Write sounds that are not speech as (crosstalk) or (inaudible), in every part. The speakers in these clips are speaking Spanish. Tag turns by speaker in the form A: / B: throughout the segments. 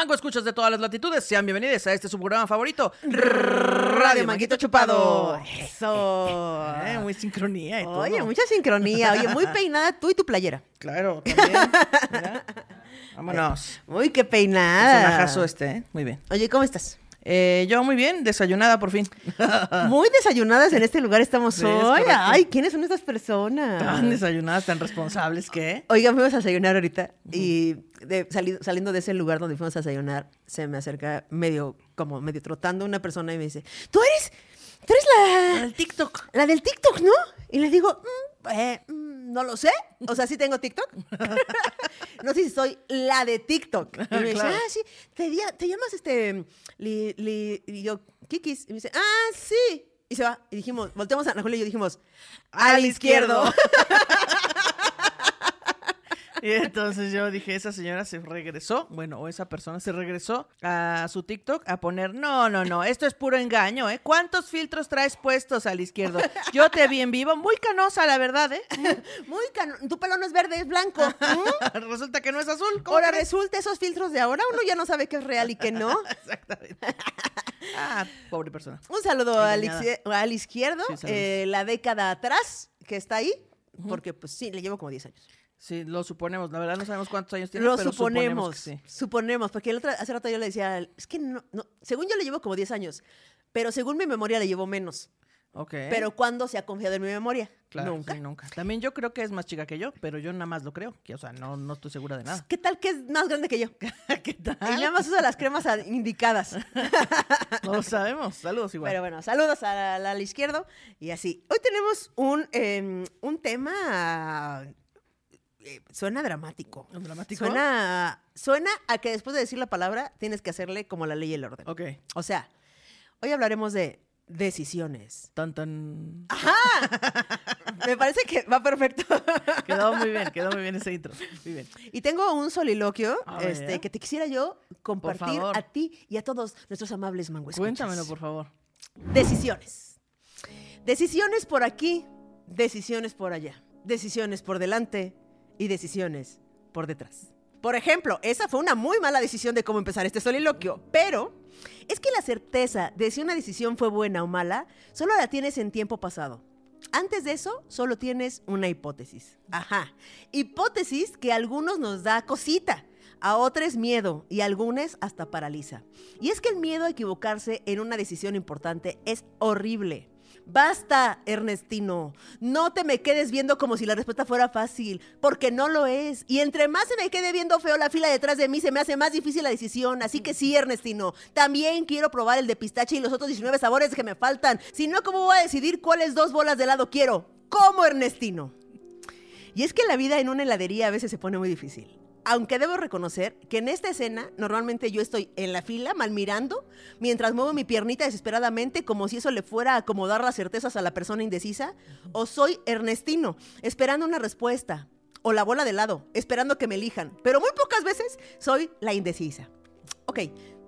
A: Mango escuchas de todas las latitudes, sean bienvenidos a este su programa favorito,
B: Radio Manguito Chupado.
A: Eso. (laughs) Eh, muy sincronía y todo.
B: Oye, mucha sincronía. Oye, muy (laughs) peinada tú y tu playera.
A: Claro, también. (laughs) Mira. Vámonos.
B: Uy, qué peinada.
A: Personajazo este, ¿eh? Muy bien.
B: Oye, ¿cómo estás?
A: Eh, yo muy bien, desayunada por fin. (laughs)
B: Muy desayunadas en este lugar estamos
A: Sí,
B: hoy. Ay, ¿quiénes son estas personas?
A: Tan desayunadas, tan responsables que.
B: Oiga, fuimos a desayunar ahorita y de- sali- saliendo de ese lugar donde fuimos a desayunar, se me acerca medio, como medio trotando una persona y me dice, tú eres, tú eres la,
A: El TikTok.
B: la del TikTok, ¿no? Y le digo, "Mm, eh, mm, no lo sé. O sea, sí tengo TikTok. (laughs) no sé si soy la de TikTok. Y me dice, ah, sí, te, te llamas este, li, li-" y yo, Kikis. Y me dice, ah, sí. Y se va. Y dijimos, volteamos a Ana Julia y yo dijimos, al izquierdo. (laughs) (laughs)
A: Y entonces yo dije, esa señora se regresó, bueno, o esa persona se regresó a su TikTok a poner, no, no, no, esto es puro engaño, ¿eh? ¿Cuántos filtros traes puestos al izquierdo? Yo te vi en vivo, muy canosa, la verdad, ¿eh? (laughs)
B: Muy cano- Tu pelo no es verde, es blanco. ¿Mm? (laughs)
A: Resulta que no es azul. ¿cómo
B: Ahora
A: crees?
B: resulta esos filtros de ahora, uno ya no sabe qué es real y qué no.
A: Exactamente. Ah, pobre persona.
B: Un saludo al, izquierdo,
A: Sí,
B: eh, la década atrás que está ahí, porque pues sí, le llevo como 10 años.
A: Sí, lo suponemos. La verdad no sabemos cuántos años tiene,
B: Lo
A: pero
B: suponemos,
A: suponemos sí.
B: suponemos, porque el otro, hace rato yo le decía, es que no, no, según yo le llevo como 10 años, pero según mi memoria le llevo menos.
A: Ok.
B: Pero ¿cuándo se ha confiado en mi memoria?
A: Claro,
B: Nunca.
A: sí, nunca. También yo creo que es más chica que yo, pero yo nada más lo creo. Que, o sea, no, no estoy segura de nada.
B: ¿Qué tal que es más grande que yo? (laughs)
A: ¿Qué tal?
B: Y nada más usa las cremas a- indicadas. (laughs)
A: No lo sabemos. Saludos igual.
B: Pero bueno, saludos al, al izquierdo y así. Hoy tenemos un, em, un tema. Eh, suena dramático. Suena, suena a que después de decir la palabra tienes que hacerle como la ley y el orden.
A: Ok.
B: O sea, hoy hablaremos de decisiones.
A: Tan, tan. (laughs)
B: Me parece que va perfecto. (laughs)
A: Quedó muy bien, quedó muy bien ese intro. Muy bien.
B: y tengo un soliloquio este, que te quisiera yo compartir a ti y a todos nuestros amables mangues.
A: Cuéntamelo, por favor.
B: Decisiones. Decisiones por aquí, decisiones por allá. Decisiones por delante y decisiones por detrás. Por ejemplo, esa fue una muy mala decisión de cómo empezar este soliloquio, pero es que la certeza de si una decisión fue buena o mala solo la tienes en tiempo pasado. Antes de eso, solo tienes una hipótesis. Ajá. Hipótesis que a algunos nos da cosita, a otros miedo y a algunos hasta paraliza. Y es que el miedo a equivocarse en una decisión importante es horrible. Basta, Ernestino. No te me quedes viendo como si la respuesta fuera fácil, porque no lo es. Y entre más se me quede viendo feo la fila detrás de mí, se me hace más difícil la decisión. Así que sí, Ernestino. También quiero probar el de pistache y los otros 19 sabores que me faltan. Si no, ¿cómo voy a decidir cuáles dos bolas de helado quiero? ¿Cómo, Ernestino? Y es que la vida en una heladería a veces se pone muy difícil. Aunque debo reconocer que en esta escena normalmente yo estoy en la fila mal mirando mientras muevo mi piernita desesperadamente como si eso le fuera a acomodar las certezas a la persona indecisa. O soy Ernestino esperando una respuesta. O la bola de helado esperando que me elijan. Pero muy pocas veces soy la indecisa. Ok,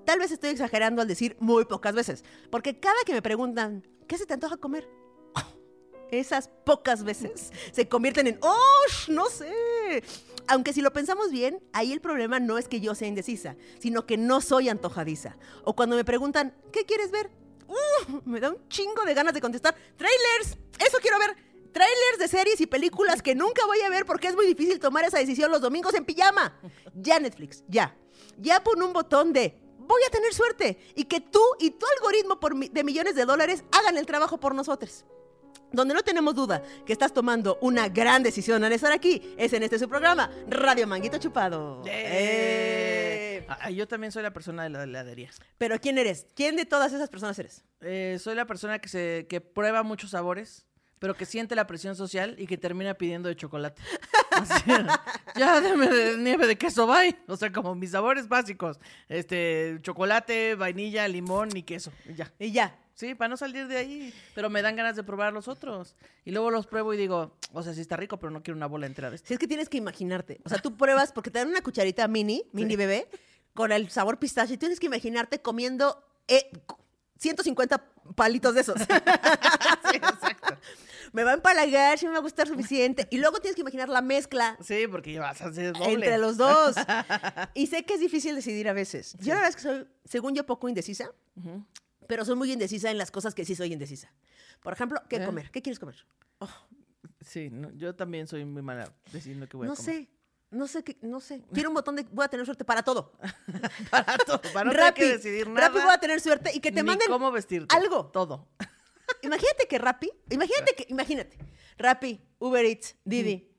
B: tal vez estoy exagerando al decir muy pocas veces. Porque cada que me preguntan, ¿qué se te antoja comer? (laughs) esas pocas veces se convierten en, ¡oh! No sé. Aunque si lo pensamos bien, ahí el problema no es que yo sea indecisa, sino que no soy antojadiza. O cuando me preguntan, ¿qué quieres ver? ¡Uh! me da un chingo de ganas de contestar, ¡trailers! Eso quiero ver. Trailers de series y películas que nunca voy a ver porque es muy difícil tomar esa decisión los domingos en pijama. Ya Netflix, ya. Ya pon un botón de voy a tener suerte y que tú y tu algoritmo de millones de dólares hagan el trabajo por nosotros. Donde no tenemos duda que estás tomando una gran decisión al estar aquí es en este su programa, Radio Manguito Chupado.
A: ¡Eh! Ah, yo también soy la persona de la heladería.
B: Pero ¿quién eres? ¿Quién de todas esas personas eres?
A: Eh, soy la persona que se que prueba muchos sabores, pero que siente la presión social y que termina pidiendo de chocolate. (laughs) Así, ya dame de nieve de queso, bye. O sea, como mis sabores básicos. Este, chocolate, vainilla, limón y queso. y ya.
B: Y ya.
A: Sí, para no salir de ahí. Pero me dan ganas de probar los otros. Y luego los pruebo y digo, o sea, sí está rico, pero no quiero una bola entera de esto.
B: Si es que tienes que imaginarte. O sea, tú pruebas porque te dan una cucharita mini, mini bebé, con el sabor pistache. Y tienes que imaginarte comiendo eh, 150 palitos de esos. (laughs)
A: Sí, exacto.
B: me va a empalagar, si me va a gustar suficiente. Y luego tienes que imaginar la mezcla
A: Sí, porque vas a hacer doble.
B: entre los dos. (laughs) Y sé que es difícil decidir a veces. Yo la verdad es que soy, según yo, poco indecisa,
A: Ujú.
B: Pero soy muy indecisa en las cosas que sí soy indecisa. Por ejemplo, ¿qué
A: ¿Eh?
B: comer? ¿Qué quieres comer?
A: Sí, no, yo también soy muy mala diciendo que voy
B: no
A: a comer.
B: sé. No sé, qué, no sé. Quiero un botón de voy a tener suerte para todo. (laughs)
A: Para todo, para no tener
B: Rappi,
A: que decidir nada.
B: Rappi voy a tener suerte y que te manden
A: cómo vestirte.
B: algo.
A: Todo.
B: Imagínate que Rappi, imagínate que, imagínate, Rappi, Uber Eats, Didi.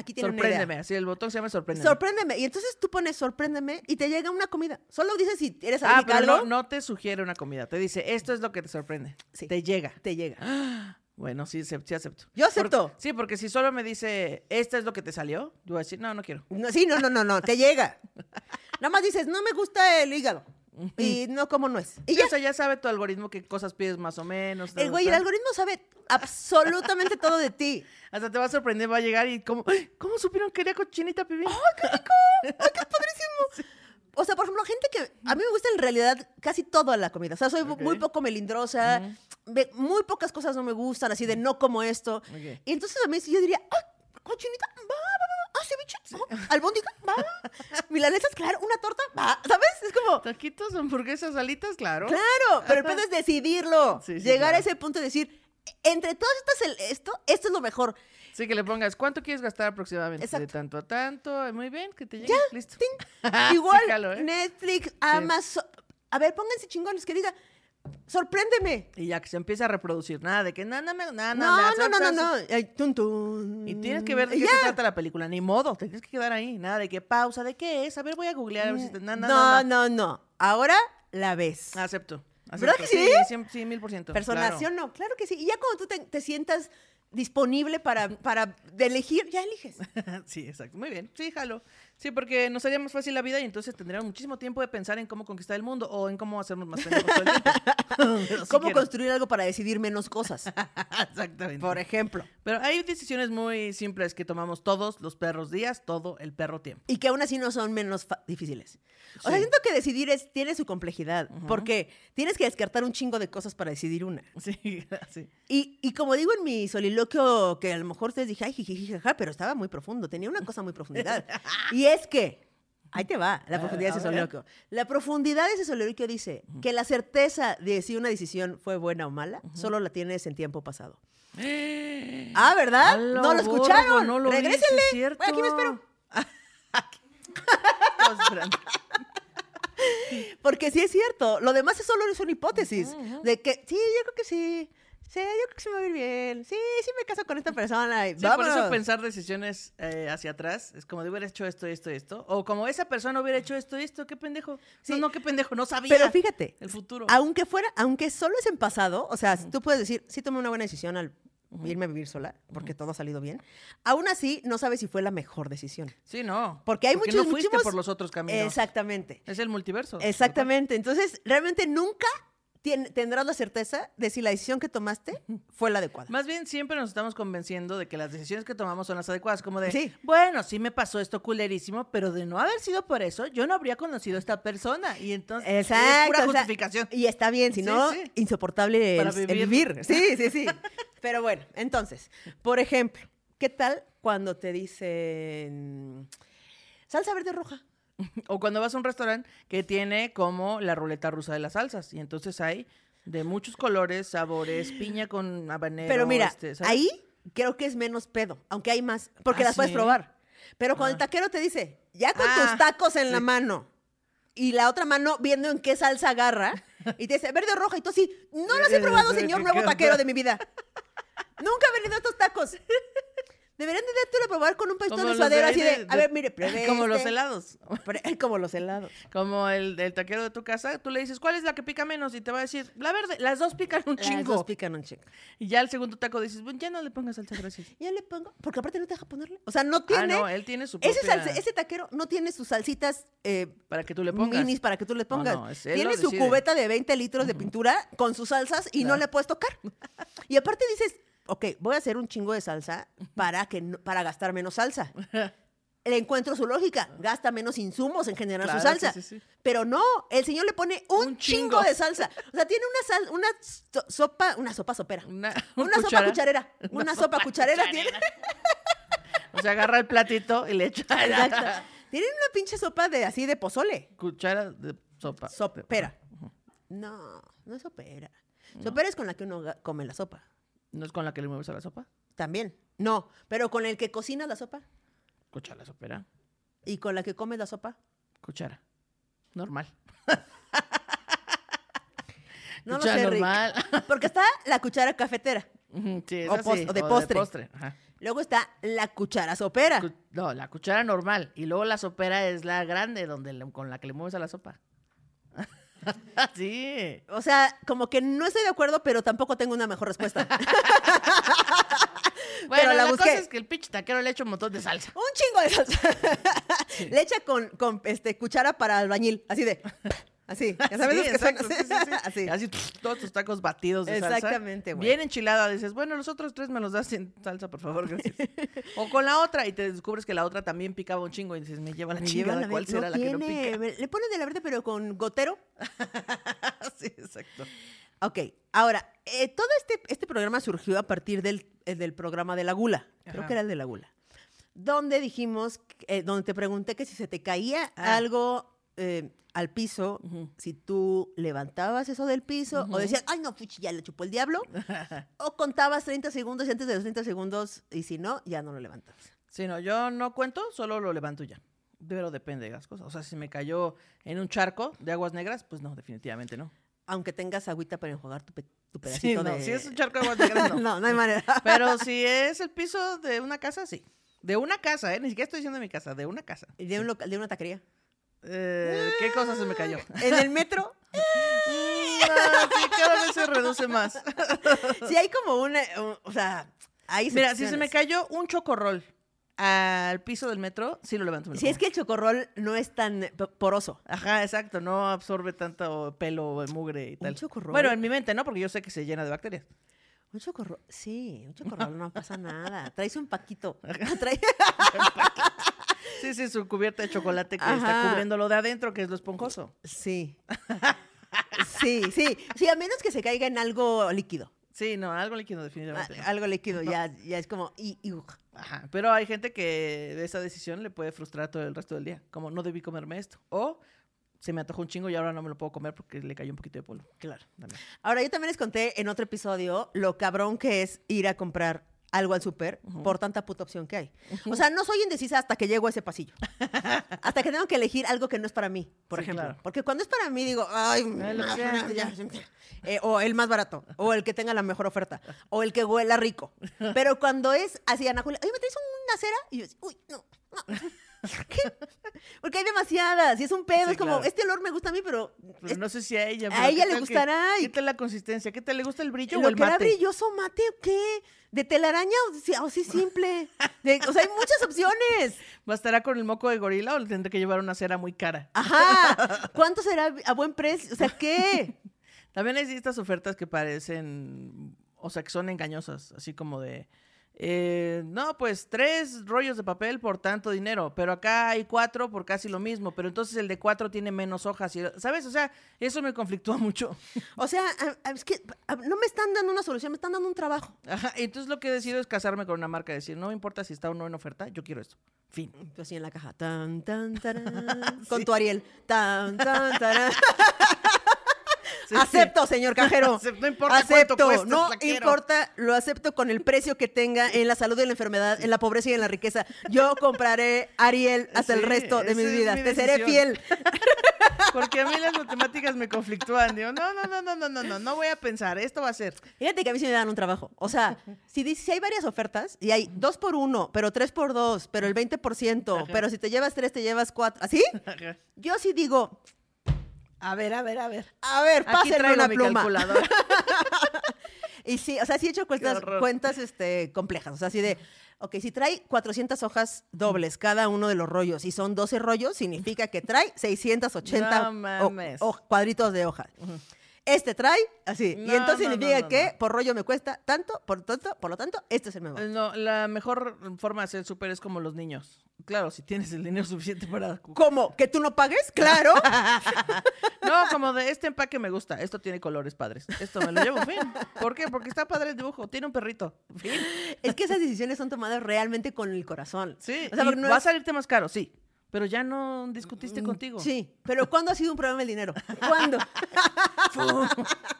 B: Aquí tiene una
A: Sorpréndeme.
B: idea.
A: Así el botón se llama sorpréndeme.
B: Sorpréndeme. Y entonces tú pones sorpréndeme y te llega una comida. Solo dices si eres
A: ah, pero
B: algo,
A: no, no te sugiere una comida. Te dice, esto es lo que te sorprende.
B: Sí.
A: Te llega.
B: te llega. (gasps)
A: Bueno, sí, sí acepto.
B: Yo acepto.
A: Sí, porque si solo me dice, esta es lo que te salió, yo voy a decir, no, no quiero.
B: No, sí, no, no, no, no, te llega. (laughs) Nada más dices, no me gusta el hígado. Y no como nuez. Y
A: Y
B: ya.
A: O sea, ya sabe tu algoritmo qué cosas pides más o menos.
B: El güey, el algoritmo sabe absolutamente todo de ti. (laughs)
A: Hasta te va a sorprender, va a llegar y como, "Ay, ¿cómo supieron que quería cochinita pibil? (laughs)
B: O sea, por ejemplo, gente que a mí me gusta en realidad casi toda la comida. O sea, soy muy poco melindrosa, ve- muy pocas cosas no me gustan, así de no como esto. Y entonces a mí yo diría, ¡ah, cochinita! Va, va, va, ah, ceviche, va, albóndiga, (laughs) va, milanesas, claro, una torta, va, ¿sabes? Es como,
A: Taquitos, hamburguesas, alitas, claro.
B: claro, pero el pedo es (laughs) decidirlo.
A: Sí, sí,
B: llegar a ese punto de decir, entre todas estas, el- esto, esto es lo mejor.
A: Sí, que le pongas, ¿cuánto quieres gastar aproximadamente? De
B: Exacto.
A: tanto a tanto, muy bien, que te llegue, listo. (laughs)
B: Igual,
A: Sí, jalo, ¿eh?
B: Netflix, Amazon. A ver, pónganse chingones que diga, sorpréndeme.
A: Y ya que se empieza a reproducir, nada de que nada, nada, nada,
B: No, no, no, no, no. Ay, tun, tun.
A: Y tienes que ver de qué se trata la película, ni modo, te tienes que quedar ahí, nada de que pausa, ¿de qué es? A ver, voy a googlear a ver si te... na, na,
B: No, no, no. Ahora la ves.
A: Acepto.
B: ¿Verdad
A: acepto.
B: que sí?
A: Sí, mil por ciento.
B: Personación, no. Claro que sí. Y ya cuando tú te, te sientas disponible para, para elegir, ya eliges. (laughs)
A: sí, exacto. Muy bien. Sí, jalo. Sí, porque nos haría más fácil la vida y entonces tendríamos muchísimo tiempo de pensar en cómo conquistar el mundo o en cómo hacernos más pendejos todo el tiempo. (laughs) (laughs) Pero sí
B: ¿Cómo construir algo para decidir menos cosas? (laughs)
A: Exactamente.
B: Por ejemplo.
A: Pero hay decisiones muy simples que tomamos todos los perros días, todo el perro tiempo.
B: Y que aún así no son menos difíciles. O sea,
A: Sí.
B: siento que decidir es, tiene su complejidad, porque tienes que descartar un chingo de cosas para decidir una.
A: Sí, sí.
B: Y, y como digo en mi soliloquio, que a lo mejor ustedes dije, ay, jiji, jaja, pero estaba muy profundo, tenía una cosa muy profundidad. y es que, ahí te va, la
A: A-
B: profundidad de ese soliloquio. La profundidad de ese soliloquio dice que la certeza de si una decisión fue buena o mala, solo la tienes en tiempo pasado. (gasps) Ah, ¿verdad? No lo escucharon.
A: no lo
B: Regrésenle.
A: cierto.
B: Aquí me espero. (laughs) Porque sí es cierto. Lo demás es solo es una hipótesis. De que, sí, yo creo que sí. Sí, yo creo que sí me va a ir bien. Sí, sí me caso con esta persona. y
A: Sí, por eso pensar decisiones eh, hacia atrás es como de hubiera hecho esto, esto, esto. O como esa persona hubiera hecho esto, esto, qué pendejo.
B: Sí.
A: No, no, qué pendejo, no sabía.
B: Pero fíjate,
A: El futuro.
B: aunque fuera, aunque solo es en pasado, o sea, tú puedes decir, sí tomé una buena decisión al irme a vivir sola, porque todo ha salido bien. Aún así, no sabes si fue la mejor decisión.
A: Sí, no.
B: Porque hay muchos
A: no fuiste
B: muchísimos-
A: por los otros caminos.
B: Exactamente.
A: Es el multiverso.
B: Exactamente. Entonces, realmente nunca tendrás la certeza de si la decisión que tomaste fue la adecuada.
A: Más bien siempre nos estamos convenciendo de que las decisiones que tomamos son las adecuadas, como de,
B: Sí.
A: bueno, sí me pasó esto culerísimo, pero de no haber sido por eso, yo no habría conocido a esta persona. Y entonces
B: Exacto.
A: es pura
B: o sea,
A: justificación.
B: y está bien, si no,
A: sí.
B: insoportable
A: Para
B: el, el
A: vivir.
B: vivir. (laughs) Sí, sí, sí. Pero bueno, entonces, por ejemplo, ¿qué tal cuando te dicen salsa verde roja? (laughs)
A: O cuando vas a un restaurante que tiene como la ruleta rusa de las salsas. Y entonces hay de muchos colores, sabores, piña con habanero.
B: Pero mira,
A: este,
B: ahí creo que es menos pedo, aunque hay más, porque
A: ¿Ah,
B: las puedes probar. Pero cuando
A: Ah.
B: el taquero te dice, ya con
A: Ah,
B: tus tacos en la
A: sí.
B: mano y la otra mano viendo en qué salsa agarra y te dice verde o roja y tú así, no (laughs) las he probado, señor
A: ¿qué-
B: nuevo taquero de mi vida. (laughs) Nunca he venido a estos tacos. Deberían de dártelo a probar con un
A: Como
B: de suadero así de, a ver, mire, pruebe (laughs)
A: Como los
B: este".
A: helados. (laughs)
B: Como los helados.
A: Como el, el taquero de tu casa, tú le dices, ¿cuál es la que pica menos? Y te va a decir, la verde, las dos pican un
B: Las
A: chingo.
B: dos pican un chingo.
A: Y ya el segundo taco dices, bueno, ya no le pongas salsa, gracias. (laughs)
B: Ya le pongo, porque aparte no te deja ponerle. O sea, no
A: Ah,
B: tiene,
A: no, él tiene su
B: ese,
A: propia...
B: salsa- ese taquero no tiene sus salsitas eh,
A: Para que tú le pongas.
B: minis para que tú le
A: No,
B: pongas.
A: no, es- él
B: Tiene su
A: decide.
B: cubeta de 20 litros de pintura con sus salsas y no le puedes tocar. Y aparte dices, ok, voy a hacer un chingo de salsa para, que no- para gastar menos salsa. (laughs) le encuentro su lógica. Gasta menos insumos en generar su
A: Claro,
B: salsa.
A: sí, sí.
B: Pero no, el señor le pone un,
A: Un
B: chingo.
A: chingo.
B: de salsa. O sea, tiene una sal, una so- sopa, una sopa sopera.
A: Una,
B: Una (laughs) sopa cucharera. Una, sopa, cucharera tiene.
A: O sea, agarra el platito y le echa
B: Exacto. Tienen una pinche sopa de así de pozole.
A: cuchara de sopa.
B: Sopera. No, no es sopera. Sopera es con la que uno come la sopa.
A: ¿No es con la que le mueves a la sopa?
B: También. No, pero con el que cocinas la sopa
A: Cuchara sopera.
B: y con la que comes la sopa.
A: Cuchara. Normal. (laughs)
B: No
A: Cuchara
B: lo sé, Rick.
A: normal. (laughs)
B: Porque está la cuchara cafetera.
A: Sí,
B: O
A: sí,
B: o de postre.
A: Ajá.
B: Luego está la cuchara sopera.
A: Cu- No, la cuchara normal. Y luego la sopera es la grande, donde le- con la que le mueves a la sopa. (laughs) sí.
B: O sea, como que no estoy de acuerdo, pero tampoco tengo una mejor respuesta. (laughs)
A: Bueno,
B: la
A: la,
B: busqué.
A: cosa es que el pinche taquero le echa un montón de salsa.
B: Un chingo de salsa. (laughs) Le echa con, con este, cuchara para albañil. Así de. Así. Ya sabes
A: Sí,
B: los que
A: exacto, sí, sí, sí.
B: así.
A: Así todos tus tacos batidos de salsa.
B: Exactamente, güey.
A: Bien enchilada, dices, bueno, los otros tres me los das sin salsa, por favor, gracias. (laughs) o con la otra y te descubres que la otra también picaba un chingo y dices, me lleva la
B: Me
A: chingada,
B: lleva la
A: ¿cuál será
B: no
A: la que no pica?
B: Le ponen de la verde, pero con gotero. (laughs)
A: sí, exacto.
B: Ok, ahora, eh, todo este, este programa surgió a partir del, eh, del programa de la gula. Creo que era el de la gula. Donde dijimos, eh, donde te pregunté que si se te caía
A: Ah.
B: algo eh, al piso, si tú levantabas eso del piso o decías, ay, no, fuchi, ya le chupó el diablo. (laughs) o contabas 30 segundos y antes de los 30 segundos, y si no, ya no lo levantabas.
A: Sí, no, yo no cuento, solo lo levanto ya. Pero depende de las cosas. O sea, si me cayó en un charco de aguas negras, pues no, definitivamente no.
B: Aunque tengas agüita para enjuagar tu, pe- tu
A: Sí,
B: pedacito
A: no,
B: de...
A: si es un charco de negras, (laughs) no.
B: no, no hay manera. (laughs)
A: Pero si es el piso de una casa, sí. De una casa, ¿eh? Ni siquiera estoy diciendo de mi casa, de una casa.
B: de, un local- de una taquería.
A: Eh, ¿Qué cosa se me cayó? (laughs)
B: En el metro,
A: no, sí, cada vez se reduce más.
B: si hay como una, un- o sea, hay
A: Mira, si se me cayó un chocorrol al piso del metro, sí lo levanto.
B: Si es que el chocorrol no es tan poroso.
A: Ajá, exacto, no absorbe tanto pelo, mugre y tal.
B: chocorrol?
A: Bueno, en mi mente, ¿no? Porque yo sé que se llena de bacterias.
B: Un chocorrol, sí, un (laughs) chocorrol no pasa nada. Traes un paquito. (laughs) (laughs) Trae-
A: Sí, sí, su cubierta de chocolate que está cubriendo lo de adentro, que es lo esponjoso.
B: Sí. Sí, sí. Sí, a menos que se caiga en algo líquido.
A: Sí, no, algo líquido definitivamente. no.
B: Algo líquido, ya, ya es como. Y, y, ugh.
A: Ajá, pero hay gente que de esa decisión le puede frustrar todo el resto del día. Como no debí comerme esto. O se me antojó un chingo y ahora no me lo puedo comer porque le cayó un poquito de polvo. Claro. también.
B: Ahora, yo también les conté en otro episodio lo cabrón que es ir a comprar algo al súper por tanta puta opción que hay. O sea, no soy indecisa hasta que llego a ese pasillo. (laughs) hasta que tengo que elegir algo que no es para mí, por
A: Sí,
B: ejemplo.
A: claro.
B: Porque cuando es para mí digo, ay,
A: lo que sea,
B: ya, eh, o el más barato, o el que tenga la mejor oferta, o el que huela rico. (laughs) Pero cuando es así, Ana Julia, oye, ¿me traes una cera? Y yo, uy, no, no. (laughs) Porque hay demasiadas y es un pedo.
A: Sí,
B: es como,
A: claro.
B: este olor me gusta a mí, pero
A: Pero no sé si a ella.
B: a
A: pero ¿qué
B: ella le
A: tal que-
B: gustará y-
A: ¿Qué tal la consistencia? ¿Qué tal le gusta el brillo o
B: ¿Lo
A: el
B: que era brilloso mate o qué? ¿De telaraña o, sí- o sí simple? (laughs) De- o sea, hay muchas opciones.
A: ¿Bastará con el moco de gorila o le tendré que llevar una cera muy cara?
B: Ajá. (laughs) ¿Cuánto será a buen precio? O sea, ¿qué?
A: También hay estas ofertas que parecen, o sea, que son engañosas, así como de, eh, no, pues tres rollos de papel por tanto dinero, pero acá hay cuatro por casi lo mismo, pero entonces el de cuatro tiene menos hojas, y, ¿sabes? O sea, eso me conflictúa mucho. (laughs)
B: O sea, es que no me están dando una solución, me están dando un trabajo.
A: Ajá, y entonces lo que decido es casarme con una marca, decir, no me importa si está o no en oferta, yo quiero esto. Fin.
B: Tú así en la caja. Tan, tan, tarán. (laughs) Con tu Ariel. Tan, tan, tarán. (laughs)
A: Sí,
B: Acepto, señor cajero. (laughs)
A: No importa
B: acepto.
A: cuánto cueste,
B: no importa, lo acepto con el precio que tenga en la salud y en la enfermedad, en la pobreza y en la riqueza. Yo compraré Ariel hasta el resto de
A: mi
B: Te seré fiel. (laughs)
A: Porque a mí las matemáticas me conflictúan. Digo, no, no, no, no, no, no, no, no voy a pensar, esto va a ser.
B: Fíjate que a mí sí me dan un trabajo. O sea, (laughs) si, dice- si hay varias ofertas y hay dos por uno, pero tres por dos, pero el 20%, pero si te llevas tres, te llevas cuatro. ¿Así? Yo sí digo,
A: A ver, a ver, a ver.
B: a ver,
A: traigo
B: una
A: mi
B: pluma.
A: calculadora. (laughs)
B: Y sí, o sea, sí he hecho cuentas, cuentas este, complejas. O sea, así de, ok, si trae 400 hojas dobles cada uno de los rollos y son 12 rollos, significa que trae 680
A: No
B: o-
A: mames.
B: o- cuadritos de hoja. Este trae así. y entonces
A: no,
B: significa
A: no,
B: que por rollo me cuesta tanto, por tanto, por lo tanto, este es el mejor.
A: No, la mejor forma de hacer súper es como los niños. Claro, si tienes el dinero (laughs) suficiente para...
B: ¿Cómo? ¿Que tú no pagues? (laughs) Claro. (laughs)
A: No, como de este empaque me gusta. Esto tiene colores padres. Esto me lo llevo, fin. ¿Por qué? Porque está padre el dibujo. Tiene un perrito. Fin.
B: es que esas decisiones son tomadas realmente con el corazón.
A: Sí,
B: O sea,
A: y va a salirte más caro, sí. Pero ya no discutiste contigo.
B: Mm, Sí, pero ¿cuándo ha sido un problema el dinero? (laughs) ¿Cuándo? (laughs)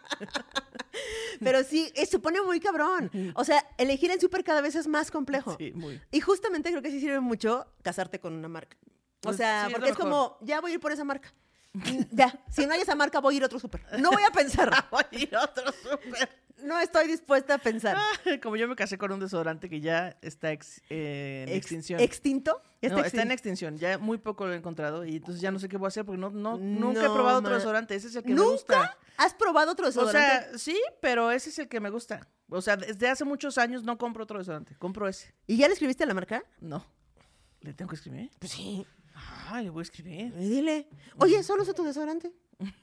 B: pero sí, eh, se pone muy cabrón. O sea, elegir el súper cada vez es más complejo.
A: Sí, muy.
B: Y justamente creo que sí sirve mucho casarte con una marca. O
A: Pues
B: sea,
A: sí,
B: porque es como, ya voy a ir por esa marca. (laughs) Ya, si no hay esa marca, voy a ir a otro súper. No voy a pensar. (laughs)
A: Voy a ir a otro súper.
B: No estoy dispuesta a pensar.
A: Como yo me casé con un desodorante que ya está ex- eh, en
B: Ex-
A: extinción.
B: ¿Extinto? Ya
A: No, está en
B: extin-
A: extinción. Ya muy poco lo he encontrado y entonces ya no sé qué voy a hacer porque no, no, nunca he probado otro desodorante. Ese es el que me
B: ¿Nunca?
A: gusta.
B: ¿Has probado otro
A: O
B: desodorante?
A: sea, sí, pero ese es el que me gusta. O sea, desde hace muchos años no compro otro desodorante. Compro ese.
B: ¿Y ya le escribiste a la marca?
A: No. ¿Le tengo que escribir?
B: Pues sí.
A: Ah, le voy a escribir.
B: Y dile, oye, solo usa tu desodorante.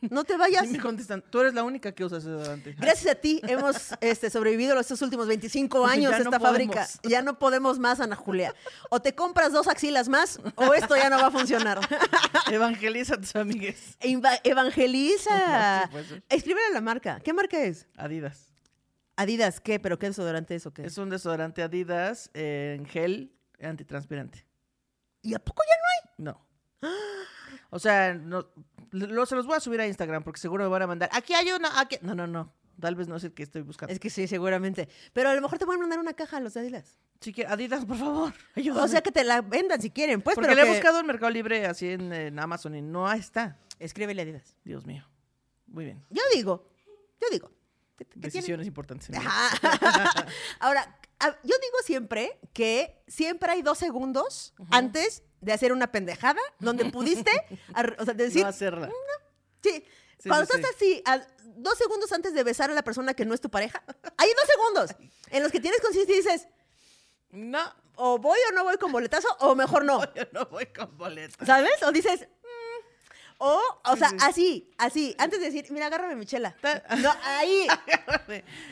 B: No te vayas.
A: Y me contestan, tú eres la única que usa desodorante.
B: Gracias a ti hemos este, sobrevivido estos últimos 25 años
A: Ya
B: de
A: no
B: esta fábrica.
A: podemos.
B: Ya no podemos más, Ana Julia. O te compras dos axilas más o esto ya no va a funcionar. (laughs)
A: Evangeliza a tus amigues.
B: Eva- evangeliza. (laughs)
A: Pues, sí.
B: Escríbele a la marca. ¿Qué marca es?
A: Adidas.
B: Adidas, ¿qué? ¿Pero qué desodorante es o qué?
A: Es un desodorante Adidas eh, en gel antitranspirante.
B: ¿Y a poco ya
A: No. O sea, no, lo, se los voy a subir a Instagram porque seguro me van a mandar. Aquí hay uno. Aquí... No, no, no. Tal vez no es el que estoy
B: no?
A: buscando.
B: Es que sí, seguramente. Pero a lo mejor te pueden mandar una caja a los de Adidas.
A: Sí que Adidas, por favor. ayúdame.
B: O sea, que te la vendan si quieren, pues.
A: porque
B: pero
A: le he buscado en Mercado Libre así en, en Amazon y no está.
B: Escríbele a Adidas.
A: Dios mío. Muy bien.
B: Yo digo, yo digo. ¿qué- qué tiene?
A: Decisiones importantes.
B: Ajá. (laughs) Ahora, yo digo siempre que siempre hay dos segundos antes de hacer una pendejada donde pudiste, (laughs) o sea, decir,
A: no hacerla.
B: sí,
A: Sí,
B: cuando
A: sí,
B: estás así, a- dos segundos antes de besar a la persona que no es tu pareja, (laughs) hay dos segundos en los que tienes conciencia y dices,
A: No,
B: o voy o no voy con boletazo, o mejor no, (laughs)
A: yo no voy con boleto.
B: ¿sabes? O dices, "Mm", o, o sea,
A: sí.
B: así, así, antes de decir, mira, agárrame mi chela. No, ahí,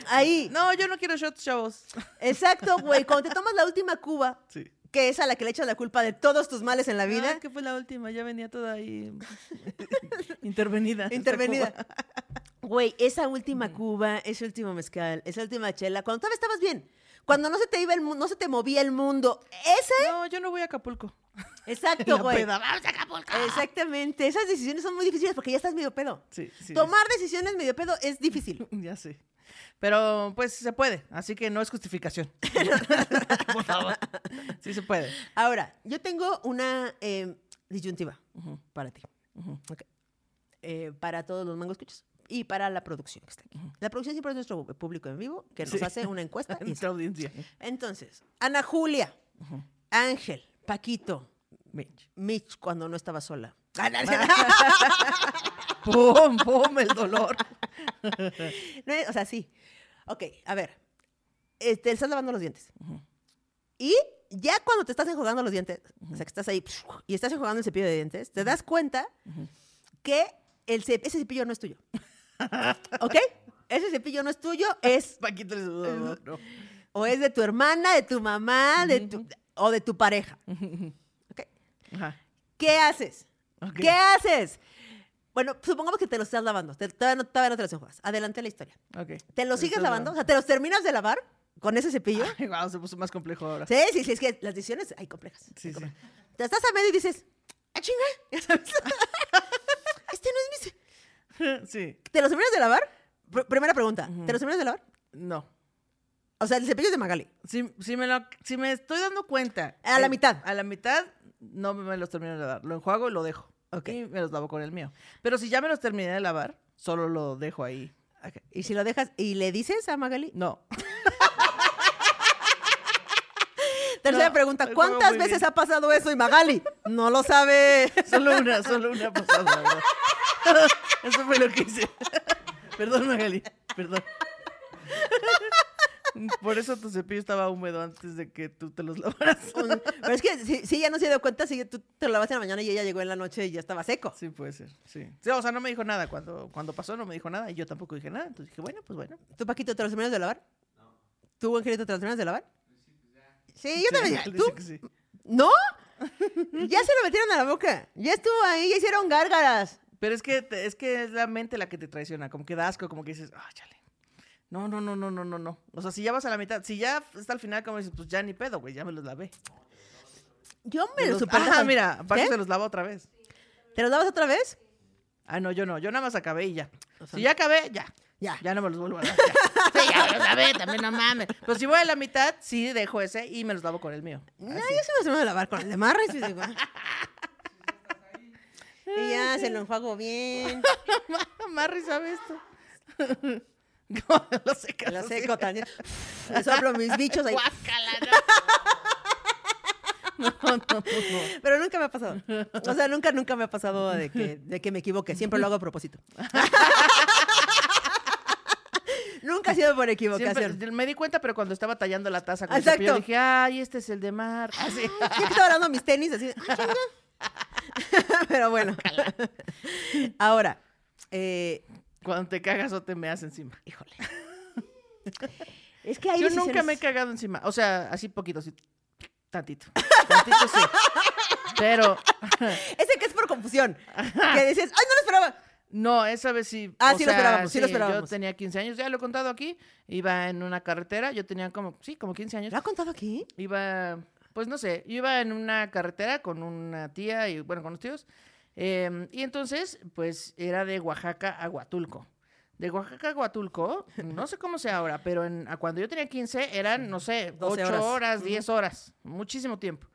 B: ahí.
A: No, yo no quiero shots, chavos.
B: Exacto, güey. Cuando te tomas la última cuba,
A: Sí.
B: que es a la que le echas la culpa de todos tus males en la vida,
A: Ah, que fue la última, ya venía toda ahí (laughs) intervenida.
B: intervenida. Güey, esa última cuba, ese último mezcal, esa última chela, cuando todavía estabas bien, cuando no se te iba el no se te movía el mundo, ese,
A: No, yo no voy a Acapulco. (laughs)
B: exacto, güey.
A: vamos a Acapulco.
B: Exactamente, esas decisiones son muy difíciles porque ya estás medio pedo.
A: Sí, sí.
B: Tomar decisiones medio pedo es difícil. (laughs)
A: Ya sé. Pero pues se puede, así que no es justificación. (laughs) Por favor. Sí se puede.
B: Ahora, yo tengo una eh, disyuntiva para ti. Eh, para todos los mangos escuchas y para la producción que está aquí. La producción siempre es nuestro público en vivo que nos
A: Sí.
B: hace una encuesta.
A: Nuestra audiencia.
B: Entonces, Ana Julia. Ángel, Paquito,
A: Mitch.
B: Mitch cuando no estaba sola. (laughs)
A: ¡Pum! ¡Pum! El dolor.
B: No, o sea, sí. Ok, a ver. Este, estás lavando los dientes. Y ya cuando te estás enjuagando los dientes, o sea, que estás ahí y estás enjuagando el cepillo de dientes, te das cuenta que el cep- ese cepillo no es tuyo. (laughs) ¿Ok? Ese cepillo no es tuyo, es
A: Paquito. No.
B: o es de tu hermana, de tu mamá, de tu, o de tu pareja. (laughs) ¿Ok?
A: Ajá.
B: ¿Qué haces? ¿Qué haces? Bueno, supongamos que te los estás lavando. Te- todavía, no, todavía no te los enjuagas. Adelante la historia.
A: Ok.
B: ¿Te los sigues lavando? O sea, ¿te los terminas de lavar con ese cepillo? (laughs)
A: Ay, guau, se puso más complejo ahora.
B: Sí, sí, sí, es que las decisiones hay complejas.
A: Sí,
B: hay
A: sí.
B: complejas. Te estás a medio y dices, ¡ah, chinga! (laughs) Ya sabes. este no es mi...
A: Sí.
B: ¿Te los terminas de lavar? Pr- primera pregunta. ¿Te los terminas de lavar?
A: No.
B: O sea, el cepillo es de Magali.
A: Si, si, me lo, si me estoy dando cuenta.
B: A la
A: eh,
B: mitad.
A: A la mitad, no me los termino de lavar. Lo enjuago y lo dejo.
B: Ok.
A: Y me los lavo con el mío. Pero si ya me los terminé de lavar, solo lo dejo ahí.
B: Y si lo dejas y le dices a Magali.
A: No. (laughs)
B: Tercera
A: No,
B: pregunta. ¿Cuántas veces
A: bien.
B: ha pasado eso y Magali? No lo sabe. (laughs)
A: Solo una, solo una la verdad. (laughs) Eso fue lo que hice. Perdón, Magali. Perdón. Por eso tu cepillo estaba húmedo antes de que tú te los lavaras.
B: Un- (laughs) Pero es que si, si ella no se dio cuenta, si tú te lo lavaste en la mañana y ella llegó en la noche y ya estaba seco.
A: Sí, puede ser, sí. Sí, O sea, no me dijo nada. Cuando, cuando pasó no me dijo nada y yo tampoco dije nada. Entonces dije, bueno, pues bueno.
B: ¿Tú, Paquito, te los terminas de lavar? ¿Tú, Angelito, te los terminas de lavar? Sí, yo también.
A: Él
B: ¿Tú?
A: dice que sí.
B: ¿No? ya se lo metieron a la boca. Ya estuvo ahí, ya hicieron gárgaras.
A: Pero es que, te- es que es la mente la que te traiciona. Como que da asco, como que dices, ah, chale. No, no, no, no, no, no, no. O sea, si ya vas a la mitad, si ya está al final, como dices, pues ya ni pedo, güey, ya me los lavé.
B: Yo me
A: Me
B: los super
A: Ah, mira,
B: ¿Qué?
A: se los lava otra vez.
B: ¿Te los lavas otra vez?
A: Ah, no, yo no, yo nada más acabé y ya.
B: O sea,
A: Si ya acabé, ya.
B: Ya.
A: Ya no me los vuelvo a lavar. ya. (laughs) Sí, ya me los lavé, también no mames. Pero si voy a la mitad, sí dejo ese y me los lavo con el mío.
B: No, yo sí me los termino de lavar con el de Marris. Y, digo, (laughs) y ya se lo enjuago bien. (laughs)
A: Marri sabe esto. (laughs) ¿Cómo lo secas
B: Lo seco (laughs) también. Le soplo mis bichos ahí.
A: Guácala, no. (laughs) No, no, no, no.
B: Pero nunca me ha pasado. O sea, nunca, nunca me ha pasado de que, de que me equivoque. Siempre lo hago a propósito. nunca ha sido por equivocación.
A: Siempre- me di cuenta, pero cuando estaba tallando la taza con
B: Exacto.
A: el cepillo, dije, ay, este es el de Mar. Así.
B: Yo que estaba hablando mis tenis así. "Ah, chinga". Pero bueno. Ahora, eh,
A: Cuando te cagas o te meas encima.
B: híjole. (laughs) Es que hay
A: Yo nunca me he cagado encima. O sea, así poquito, así. Tantito. (laughs) Tantito sí. Pero, (laughs)
B: Ese que es por confusión. Que dices, ay, no lo esperaba.
A: no, esa vez sí.
B: Ah,
A: o
B: sí lo esperábamos, sí lo
A: Yo
B: esperábamos.
A: tenía 15 años, ya lo he contado aquí. Iba en una carretera, yo tenía como, sí, como 15 años.
B: ¿Lo ha contado aquí?
A: Iba, pues no sé, yo iba en una carretera con una tía y, bueno, con los tíos. Eh, y entonces, pues era de Oaxaca a Huatulco. De Oaxaca a Huatulco, no sé cómo sea ahora, pero en, a cuando yo tenía 15 eran, no sé,
B: 12
A: 8
B: horas.
A: horas, 10 horas, muchísimo tiempo.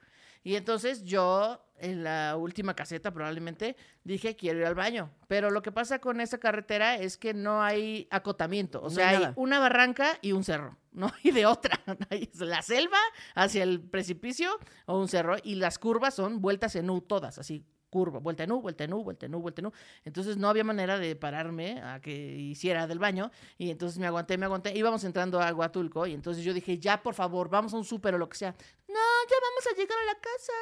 A: Y entonces yo, en la última caseta probablemente, dije, quiero ir al baño. Pero lo que pasa con esa carretera es que no hay acotamiento. O
B: No
A: sea,
B: hay
A: una barranca y un cerro. No (laughs) hay de otra. (laughs) La selva hacia el precipicio o un cerro. Y las curvas son vueltas en U todas, así. Curva, vuelta en U, vuelta en U, vuelta en U, vuelta en U. Entonces no había manera de pararme a que hiciera del baño. Y entonces me aguanté, me aguanté. Íbamos entrando a Huatulco. Y entonces yo dije, ya, por favor, vamos a un súper o lo que sea. No, ya vamos a llegar a la casa.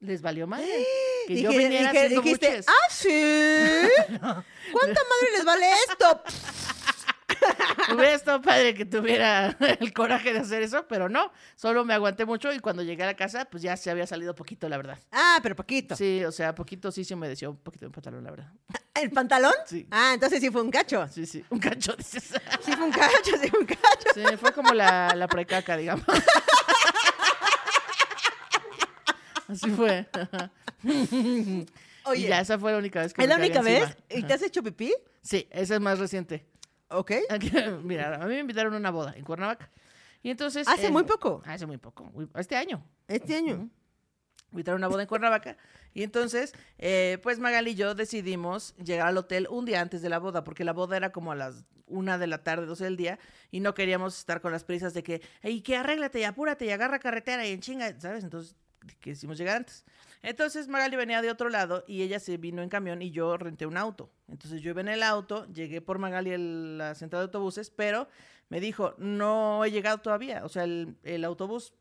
A: Les valió madre. (gasps) Que yo
B: Dije-
A: viniera
B: dije-
A: haciendo
B: dijiste,
A: buches.
B: ¿ah, sí? (laughs) ¿Cuánta madre les vale esto? (laughs) (laughs)
A: Hubiera estado padre que tuviera (laughs) el coraje de hacer eso, pero no. Solo me aguanté mucho y cuando llegué a la casa, pues ya se había salido poquito, la verdad.
B: Ah, pero poquito.
A: Sí, o sea, poquito sí se humedeció un poquito el pantalón, la verdad. (laughs)
B: ¿El pantalón?
A: Sí.
B: Ah, entonces sí fue un cacho.
A: Sí, sí, un cacho, dices.
B: Sí fue un cacho, sí fue un cacho.
A: Sí, fue como la, la precaca, digamos. Así fue.
B: Oye,
A: y ya, esa fue la única vez que
B: ¿es
A: me
B: la única vez?
A: encima.
B: ¿Y te has hecho pipí?
A: Sí, esa es más reciente.
B: Ok. (laughs)
A: Mira, a mí me invitaron a una boda en Cuernavaca. Y entonces...
B: Hace
A: eh,
B: muy poco.
A: Hace muy poco. Este año.
B: Este año.
A: Invitaron a una boda en Cuernavaca. Y entonces, eh, pues Magali y yo decidimos llegar al hotel un día antes de la boda, porque la boda era como a las una de la tarde, 12 del día, y no queríamos estar con las prisas de que, y que arréglate y apúrate y agarra carretera y en chinga, ¿sabes? Entonces, quisimos llegar antes. Entonces Magali venía de otro lado y ella se vino en camión y yo renté un auto. Entonces yo iba en el auto, llegué por Magali a la central de autobuses, pero me dijo, no he llegado todavía. O sea, el, el autobús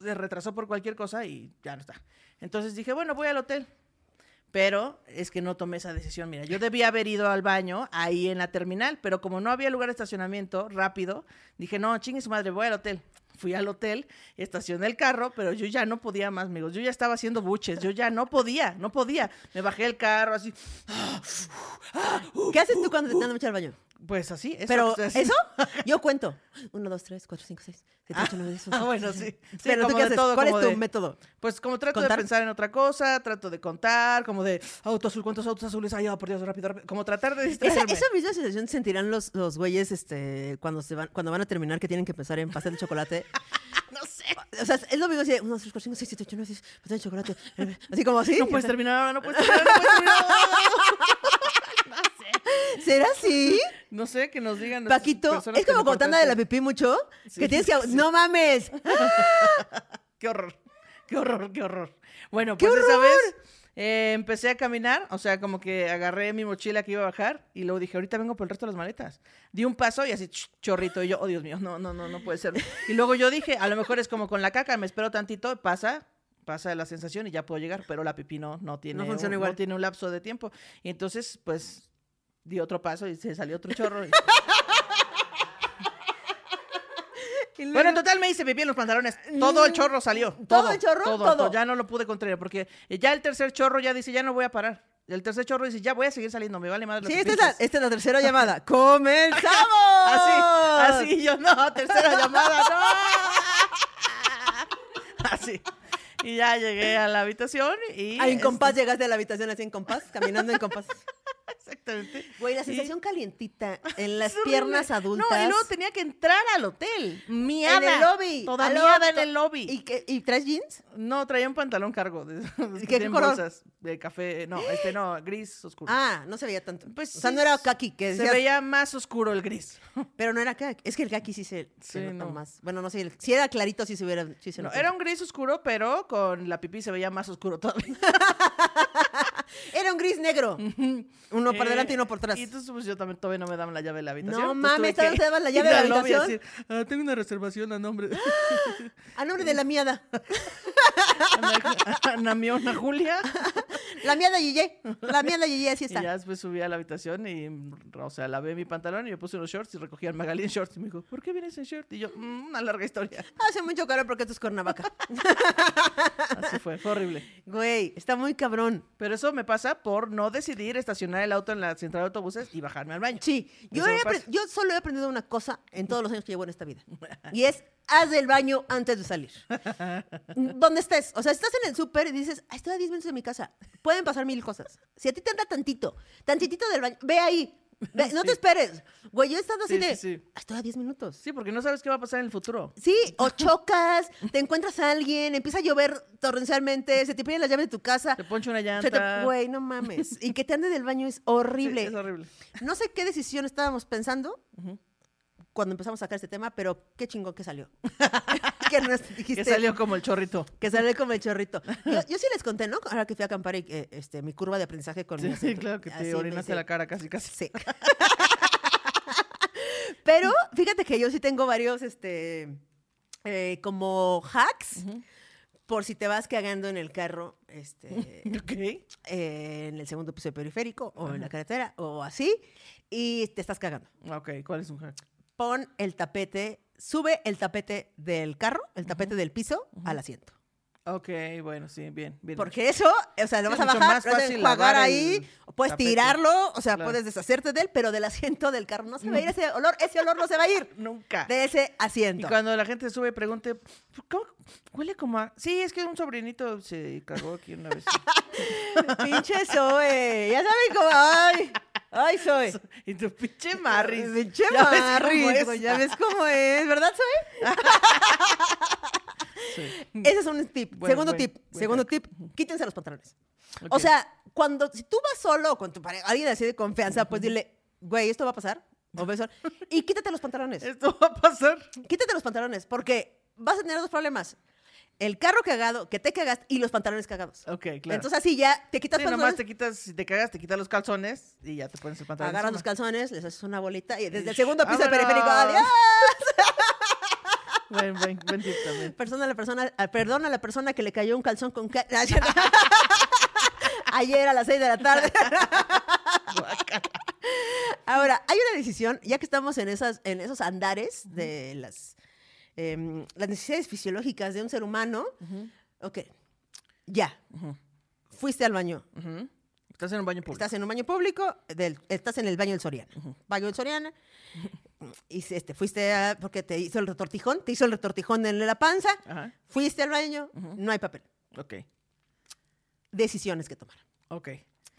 A: se retrasó por cualquier cosa y ya no está. Entonces dije, bueno, voy al hotel. Pero es que no tomé esa decisión. Mira, yo debía haber ido al baño ahí en la terminal, pero como no había lugar de estacionamiento rápido, dije, no, chingue su madre, voy al hotel. Fui al hotel, estacioné el carro, pero yo ya no podía más, amigos. Yo ya estaba haciendo buches, yo ya no podía, no podía. Me bajé el carro así,
B: ¿Qué haces tú cuando te están mucho al baño?
A: Pues así. Eso
B: Pero, ¿eso? Yo cuento. (laughs) Uno, dos, tres, cuatro, cinco, seis, siete, ocho, nueve, diez, once, (laughs)
A: Ah, bueno, sí. Sí,
B: Pero tú qué haces?
A: todo,
B: ¿Cuál es tu
A: de-
B: método?
A: Pues como trato
B: ¿Contar?
A: de pensar en otra cosa, trato de contar, como de auto azul, ¿cuántos autos azules hay? Oh, por Dios, rápido, rápido. Como tratar de distraerme.
B: esa misma sensación sentirán los, los güeyes este, cuando, se van, cuando van a terminar que tienen que pensar en pastel de chocolate. (laughs)
A: No sé.
B: O sea, es lo mismo así, uno, dos, tres, cuatro, cinco, seis, siete, ocho, nueve, diez, pastel de chocolate. eh, Así como así.
A: No puedes terminar ahora, no puedes terminar, no puedes terminar. No.
B: ¿Será así?
A: No sé, que nos digan.
B: Paquito, es como anda de la pipí mucho,
A: Sí,
B: que tienes que...
A: sí.
B: ¡No mames! (laughs)
A: Qué horror. Qué horror, qué horror. Bueno,
B: ¡Qué
A: pues esa
B: horror!
A: vez, Eh, empecé a caminar, o sea, como que agarré mi mochila que iba a bajar y luego dije, ahorita vengo por el resto de las maletas. Di un paso y así, ch- chorrito, y yo, oh Dios mío, no, no, no, no puede ser. Y luego yo dije, a lo mejor es como con la caca, me espero tantito, pasa, pasa la sensación y ya puedo llegar, pero la pipí no, no tiene,
B: funciona
A: un,
B: igual.
A: no tiene un lapso de tiempo. Y entonces, pues, di otro paso y se salió otro chorro. (laughs) y-
B: luego-
A: Bueno, en total me hice pipí en los pantalones. Todo el chorro salió.
B: ¿Todo
A: Todo,
B: el chorro?
A: Todo,
B: Todo.
A: todo. Ya no lo pude contraer porque ya el tercer chorro ya dice, ya no voy a parar. El tercer chorro dice, ya voy a seguir saliendo, me vale lo
B: Sí, esta es, la,
A: pienses".
B: esta es la tercera (laughs) llamada. ¡Comenzamos!
A: Así, así, yo no, tercera llamada, no. (laughs) Así. Y ya llegué a la habitación y...
B: Ah, en
A: este,
B: compás llegaste a la habitación así en compás, caminando en compás.
A: Exactamente.
B: Güey, la
A: Y-
B: sensación calientita en las (laughs) piernas adultas.
A: No, y luego tenía que entrar al hotel. Miada.
B: en el lobby.
A: Toda miada en el lobby.
B: ¿Y, qué- ¿Y traes jeans?
A: No, traía un pantalón cargo. De,
B: ¿Y qué color?
A: bolsas de café. No, este no, gris oscuro.
B: Ah, no se veía tanto.
A: Pues
B: o sea,
A: sí,
B: no era kaki, que
A: Se veía más oscuro el gris. (laughs)
B: pero no era kaki. Es que el kaki sí se, se
A: Sí,
B: nota
A: no.
B: más. Bueno, no sé, el- si era clarito sí se hubiera sí se
A: No,
B: nota.
A: era un gris oscuro, pero con la pipí se veía más oscuro todavía. (laughs)
B: Era un gris negro. Uno por
A: Eh,
B: delante y uno por atrás.
A: Y entonces pues yo también todavía no me daban la llave de la habitación.
B: No
A: Entonces,
B: mames, ¿todavía
A: que
B: te daban la llave de la habitación?
A: decir, "Ah, tengo una reservación a nombre (gasps)
B: A nombre de la miada. (laughs) (laughs)
A: Ana, Ana Miona Julia.
B: La miada Yeye. La miada Yeye, así
A: Y
B: está.
A: ya después subí a la habitación y, o sea, lavé mi pantalón y me puse unos shorts y recogí al Magalí en shorts. Y me dijo, ¿por qué vienes en short? Y yo, "Mm, una larga historia.
B: Hace mucho calor porque esto es Cuernavaca. (laughs)
A: Así fue, fue horrible.
B: Güey, está muy cabrón.
A: Pero eso me pasa por no decidir estacionar el auto en la central de autobuses y bajarme al baño.
B: Sí, he yo solo he aprendido una cosa en todos los años que llevo en esta vida. (laughs) Y es, haz el baño antes de salir. Donde estés. O sea, estás en el súper y dices, "Ah, estoy a 10 minutos de mi casa. Pueden pasar mil cosas. Si a ti te anda tantito, tantitito del baño, ve ahí. Ve, no (laughs) te
A: Sí.
B: esperes. Güey, yo he estado así
A: Sí,
B: de,
A: sí, sí.
B: "Ah, estoy a 10 minutos.
A: Sí, porque no sabes qué va a pasar en el futuro.
B: Sí, o chocas, te encuentras a alguien, empieza a llover torrencialmente, se te pide la llave de tu casa.
A: Te poncho una
B: se te-
A: llanta.
B: Güey, no mames. Y que te ande del baño es (laughs)
A: Sí,
B: horrible.
A: es horrible.
B: No sé qué decisión estábamos pensando
A: Ujú.
B: Cuando empezamos a sacar este tema, pero qué chingón que salió. (laughs) que nos dijiste
A: Que salió como el chorrito.
B: que salió como el chorrito. (laughs) Yo, yo sí les conté, ¿no? Ahora que fui a acampar y eh, este, mi curva de aprendizaje con
A: Sí,
B: mi
A: sí, claro que te orinaste la cara casi, casi.
B: Sí. (laughs) Pero fíjate que yo sí tengo varios, este, eh, como hacks, por si te vas cagando en el carro, este,
A: Ok.
B: eh, en el segundo piso de periférico o en la carretera o así, y te estás cagando.
A: Ok, ¿cuál es un hack?
B: Pon el tapete, sube el tapete del carro, el tapete del piso, al asiento.
A: Ok, bueno, sí, bien, bien.
B: Porque eso, o sea, lo
A: Sí,
B: vas a bajar, lo enjuagar
A: lavar
B: ahí, puedes
A: tapete.
B: tirarlo, o sea,
A: Claro.
B: puedes deshacerte de él, pero del asiento del carro no se va a ir ese olor, ese olor no se va a ir (laughs)
A: Nunca.
B: de ese
A: Y
B: asiento.
A: cuando la gente sube, pregunte, ¿cómo huele como a...? Sí, es que un sobrinito se cagó aquí una vez. (laughs)
B: Pinche Zoe, ya saben cómo, ay, ay Zoe. (laughs)
A: y tu pinche Marris.
B: Pinche
A: ¿Ya ves cómo
B: Marris, ya ves cómo es, ¿verdad Zoe? (laughs)
A: Sí. (laughs)
B: Ese es un tip.
A: Buen-
B: segundo tip, segundo tip, quítense los pantalones. O
A: Ok.
B: sea, cuando, si tú vas solo o con tu pareja, alguien así de confianza, pues dile, güey, esto va a pasar. O y quítate los pantalones.
A: Esto va a pasar.
B: Quítate los pantalones, porque vas a tener dos problemas. El carro cagado, que te cagaste, y los pantalones cagados.
A: Ok, claro.
B: Entonces así ya te quitas
A: sí,
B: los
A: nomás
B: pantalones,
A: te quitas, si te cagas, te quitas los calzones y ya te pones el pantalón
B: agarras los calzones, les haces una bolita y desde el segundo piso del periférico, adiós. (laughs)
A: Buen, buen, buen tip también.
B: Persona a la persona, perdona a la persona que le cayó un calzón con ca-. (laughs) Ayer a las 6 de la tarde. (laughs) Ahora, hay una decisión, ya que estamos en, esas, en esos andares de las, em, las necesidades fisiológicas de un ser humano. Ok, ya. Fuiste al baño.
A: Estás en un baño público.
B: Estás en un baño público, del- estás en el baño del Soriana. Baño del Soriana. Y este, fuiste a, porque te hizo el retortijón, te hizo el retortijón en la panza. Fuiste al baño, no hay papel.
A: Ok,
B: Decisiones que tomar.
A: ok.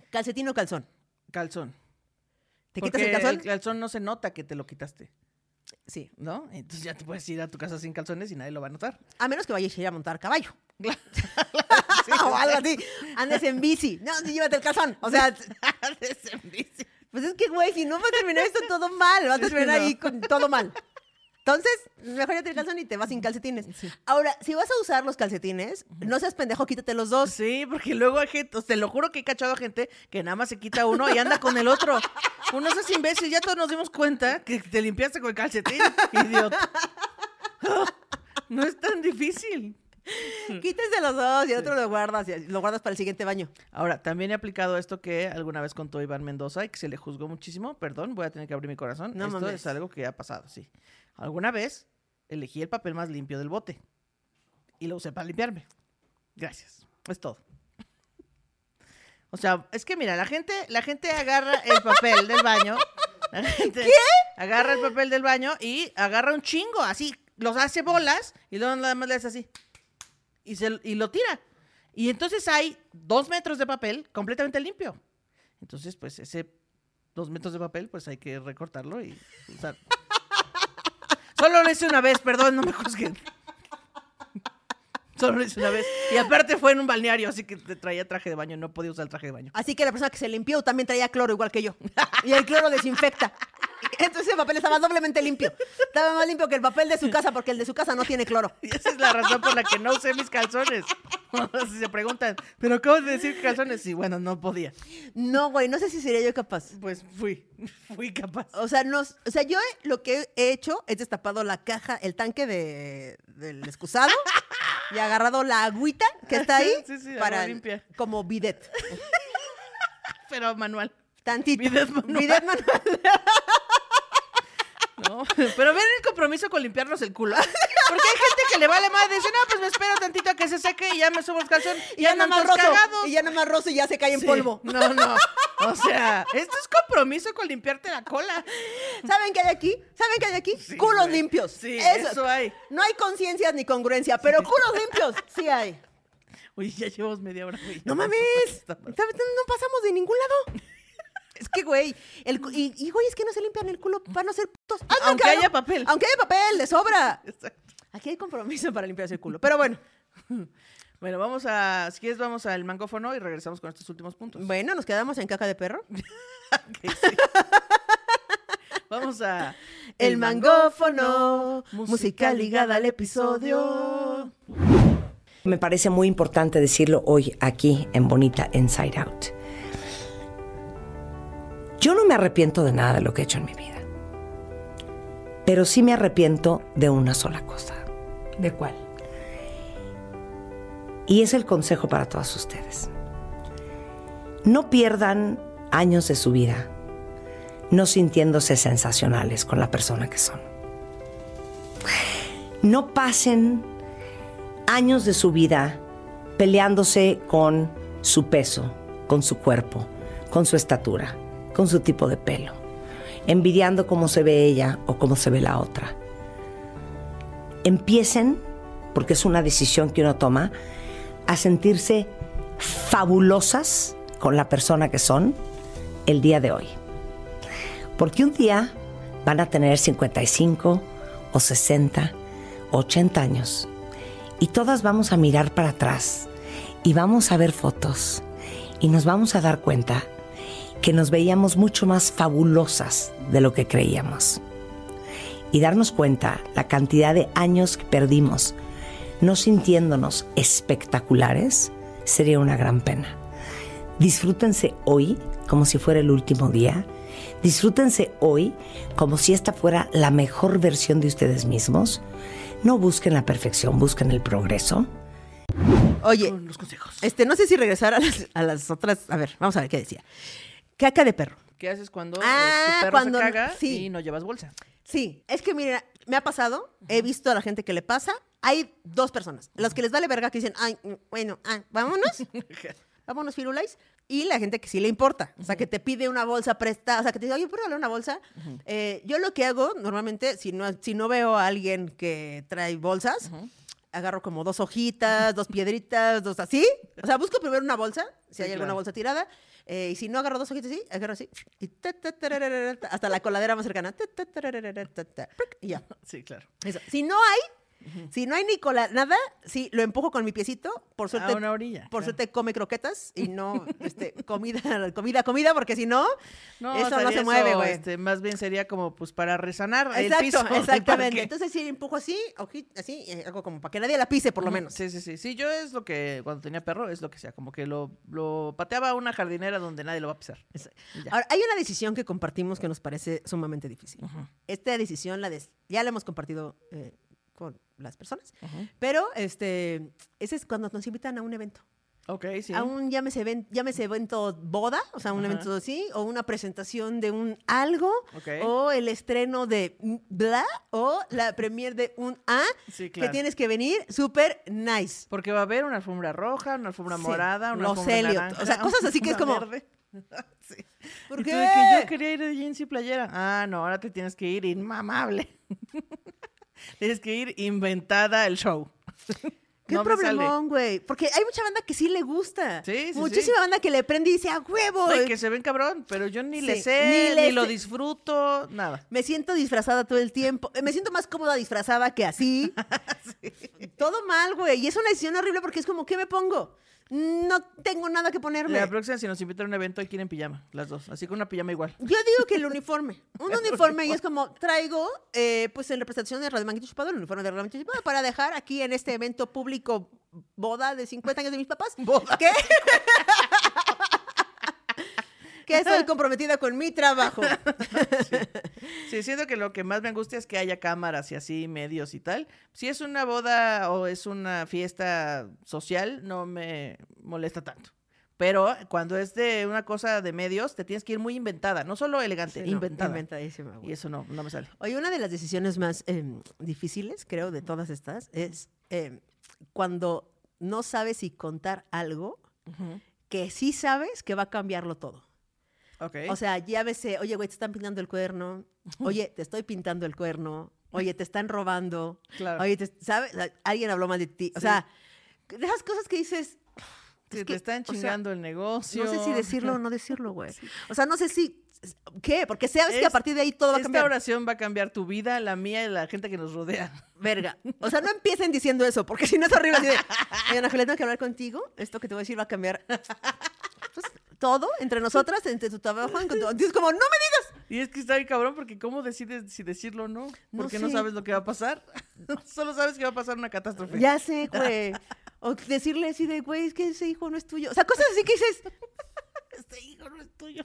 B: Calcetín o calzón.
A: Calzón.
B: ¿Te
A: Porque
B: quitas el calzón?
A: El calzón no se nota que te lo quitaste,
B: Sí.
A: ¿no? Entonces ya te puedes ir a tu casa sin calzones y nadie lo va a notar.
B: A menos que vayas a ir a montar caballo.
A: Sí, (laughs)
B: o algo así. Andes en bici. No, sí, llévate el calzón. O sea, (laughs)
A: Andes en bici.
B: pues es que, güey, si no va a terminar esto todo mal. Va a terminar
A: no.
B: ahí con todo mal. Entonces, mejor ya te calzón y te vas sin calcetines. Ahora, si vas a usar los calcetines, no seas pendejo, quítate los dos.
A: Sí, porque luego hay gente, te lo juro que he cachado a gente que nada más se quita uno y anda con el otro. Uno es imbécil, ya todos nos dimos cuenta que te limpiaste con el calcetín, idiota. No es tan difícil.
B: Quítese los dos y el otro lo guardas y lo guardas para el siguiente baño.
A: Ahora, también he aplicado esto que alguna vez contó Iván Mendoza y que se le juzgó muchísimo. Perdón, voy a tener que abrir mi corazón.
B: No
A: esto
B: mames.
A: es algo que ha pasado, sí. Alguna vez elegí el papel más limpio del bote y lo usé para limpiarme. Gracias. Es todo. O sea, es que mira, la gente, la gente agarra el papel del baño. La gente agarra el papel del baño y agarra un chingo, así, los hace bolas y luego nada más le hace así. Y, se, y lo tira. Y entonces hay dos metros de papel completamente limpio. Entonces, pues ese dos metros de papel, pues hay que recortarlo y usar. Solo lo hice una vez, perdón, no me juzguen. Solo lo hice una vez. Y aparte fue en un balneario, así que te traía traje de baño, no podía usar el traje de baño.
B: Así que la persona que se limpió también traía cloro igual que yo. Y el cloro desinfecta. (laughs) Entonces el papel estaba doblemente limpio. Estaba más limpio que el papel de su casa porque el de su casa no tiene cloro. (laughs)
A: Y esa es la razón por la que no usé mis calzones. (laughs) si se preguntan, ¿pero acabo de decir calzones? Sí, bueno, no podía.
B: No, güey, no sé si sería yo capaz.
A: Pues fui, fui capaz.
B: O sea, no, o sea, yo lo que he hecho es destapado la caja, el tanque de, del excusado y agarrado la agüita que está ahí
A: Sí, sí,
B: para
A: limpia.
B: como bidet.
A: Pero manual.
B: Tantito.
A: Bidet manual.
B: Bidet manual.
A: No, (laughs) pero ven el compromiso con limpiarnos el culo. (laughs) Porque hay gente que le vale más dice, no, pues me espero tantito a que se seque y ya me subo el calzón
B: Y ya nada
A: andan
B: más roso.
A: cagados.
B: Y ya nada más roso y ya se cae en
A: Sí.
B: polvo. (laughs)
A: No, no. O sea, esto es compromiso con limpiarte la cola.
B: ¿Saben qué hay aquí? ¿Saben qué hay aquí?
A: Sí,
B: culos
A: güey.
B: limpios.
A: Sí, eso hay.
B: No hay conciencias ni congruencia, pero culos limpios sí hay.
A: Uy, ya llevamos media hora. güey.
B: No
A: Ya
B: mames. No pasamos de ningún lado. Es que, güey, el cu- y, y, güey, es que no se limpian el culo para no ser putos. Hazlo,
A: Aunque
B: cabrón.
A: haya papel.
B: Aunque haya papel, de sobra. Aquí hay compromiso para limpiarse el culo. Pero bueno, (laughs)
A: Bueno, vamos a, si quieres, vamos al mangófono y regresamos con estos últimos puntos.
B: bueno, nos quedamos en caca de perro. (laughs)
A: Ok, sí. Vamos a
B: El mangófono, música ligada al episodio.
C: Me parece muy importante decirlo hoy aquí en Bonita Inside Out. Yo no me arrepiento de nada de lo que he hecho en mi vida. Pero sí me arrepiento de una sola cosa.
D: ¿De cuál?
C: Y es el consejo para todas ustedes. No pierdan años de su vida no sintiéndose sensacionales con la persona que son. No pasen años de su vida peleándose con su peso, con su cuerpo, con su estatura, con su tipo de pelo, envidiando cómo se ve ella o cómo se ve la otra. Empiecen, porque es una decisión que uno toma, a sentirse fabulosas con la persona que son el día de hoy. Porque un día van a tener 55 o 60, 80 años y todas vamos a mirar para atrás y vamos a ver fotos y nos vamos a dar cuenta que nos veíamos mucho más fabulosas de lo que creíamos. Y darnos cuenta la cantidad de años que perdimos no sintiéndonos espectaculares sería una gran pena. Disfrútense hoy como si fuera el último día. Disfrútense hoy como si esta fuera la mejor versión de ustedes mismos. No busquen la perfección, busquen el progreso.
B: Oye,
A: los consejos.
B: este, no sé si regresar a las, a las otras. A ver, vamos a ver qué decía. Caca de perro.
A: ¿Qué haces cuando eh,
B: Ah,
A: tu perro
B: cuando-
A: se caga
B: sí.
A: y no llevas bolsa?
B: Sí, es que mira, me ha pasado, he visto a la gente que le pasa. Hay dos personas, las que les vale verga que dicen, ay, mm, bueno, ah, vámonos, (laughs) vámonos, firulais. Y la gente que sí le importa, o sea, que te pide una bolsa prestada, o sea, que te dice, oye, ¿puedo darle una bolsa? Eh, yo lo que hago normalmente, si no, si no veo a alguien que trae bolsas, agarro como dos hojitas, dos piedritas, dos así. O sea, busco primero una bolsa, si
A: Sí,
B: hay alguna
A: claro.
B: bolsa tirada. Eh, y si no agarro dos hojitas así, agarro así. Y ta, ta, hasta la coladera más cercana. ta, y ya.
A: Sí, claro.
B: Eso. Si no hay, Si no hay ni cola, nada, sí, lo empujo con mi piecito. Por suerte,
A: A una orilla.
B: por
A: claro.
B: suerte come croquetas y no (laughs) este, comida, comida, comida, porque si no,
A: No,
B: eso no se mueve, güey.
A: este, más bien sería como pues para resanar el piso. (laughs)
B: exactamente. Entonces sí empujo así, oji- así, eh, algo como para que nadie la pise, por lo menos.
A: Sí, sí, sí. Sí, yo es lo que, cuando tenía perro, es lo que sea. Como que lo, lo pateaba a una jardinera donde nadie lo va a pisar.
B: Ahora, hay una decisión que compartimos que nos parece sumamente difícil. Esta decisión la des- ya la hemos compartido eh, con las personas, pero este, ese es cuando nos invitan a un evento.
A: Ok, sí.
B: A un, llámese, even- llámese evento boda, o sea, un
A: Ajá.
B: evento así, o una presentación de un algo, o el estreno de bla, o la premier de un A,
A: Sí,
B: que tienes que venir súper nice.
A: Porque va a haber una alfombra roja, una alfombra
B: Sí,
A: morada, una
B: los
A: alfombra
B: Elliot,
A: naranja,
B: o sea, cosas así que es como-
A: verde. (laughs) sí.
B: ¿Por qué?
A: que yo quería ir de jeans y playera. Ah, no, ahora te tienes que ir inmamable. (laughs) tienes que ir inventada el show. (laughs)
B: Qué
A: No
B: problemón, güey. Porque hay mucha banda que sí le gusta.
A: Sí, sí,
B: Muchísima
A: sí.
B: banda que le prende y dice, a huevo.
A: No, y que se ven cabrón, pero yo ni le sé,
B: ni
A: lo disfruto, nada.
B: Me siento disfrazada todo el tiempo. Eh, Me siento más cómoda disfrazada que así. (laughs) Todo mal, güey. Y es una decisión horrible porque es como, ¿qué me pongo? No tengo nada que ponerme.
A: La próxima, si nos invitan a un evento, hay que ir en pijama, las dos. Así con una pijama igual.
B: Yo digo que el uniforme. Un (laughs) uniforme y es como, traigo, eh, pues en representación de Radio Manguito Chupado, el uniforme de Radio Manguito Chupado, para dejar aquí en este evento público boda de 50 años de mis papás.
A: Boda.
B: ¿Qué? Que estoy (laughs) comprometida con mi trabajo.
A: Sí, siento que lo que más me angustia es que haya cámaras y así, medios y tal. Si es una boda o es una fiesta social, no me molesta tanto. Pero cuando es de una cosa de medios, te tienes que ir muy inventada, no solo elegante,
B: Sí, no,
A: inventada.
B: inventadísima.
A: Y eso no, no me sale.
B: Oye, una de las decisiones más em, difíciles, creo, de todas estas, es em, cuando no sabes si contar algo que sí sabes que va a cambiarlo todo. O sea, ya ves, oye, güey, te están pintando el cuerno, oye, te estoy pintando el cuerno, oye, te están robando,
A: Claro.
B: oye, te- ¿sabes? Alguien habló mal de ti. O
A: Sí.
B: sea, de esas cosas que dices,
A: Si
B: es
A: te
B: que,
A: están
B: o sea,
A: chingando el negocio.
B: no sé si decirlo o no decirlo, güey. (laughs) O sea, no sé si, ¿qué? Porque sabes que a partir de ahí todo va a
A: Esta
B: cambiar.
A: oración va a cambiar tu vida, la mía y la gente que nos rodea.
B: Verga. O sea, no empiecen diciendo eso, porque si no es horrible. Así de, (laughs) Ana Julia, tengo que hablar contigo. Esto que te voy a decir va a cambiar pues, (laughs) todo entre nosotras, entre tu trabajo. Entonces, como, no me digas.
A: Y es que está bien cabrón porque ¿cómo decides si decirlo o no?
B: No
A: Porque no,
B: sé.
A: sabes lo que va a pasar. (laughs) Solo sabes que va a pasar una catástrofe.
B: Ya sé, güey. O decirle así de, güey, es que ese hijo no es tuyo. O sea, cosas así que dices, (laughs)
A: Este hijo no es tuyo.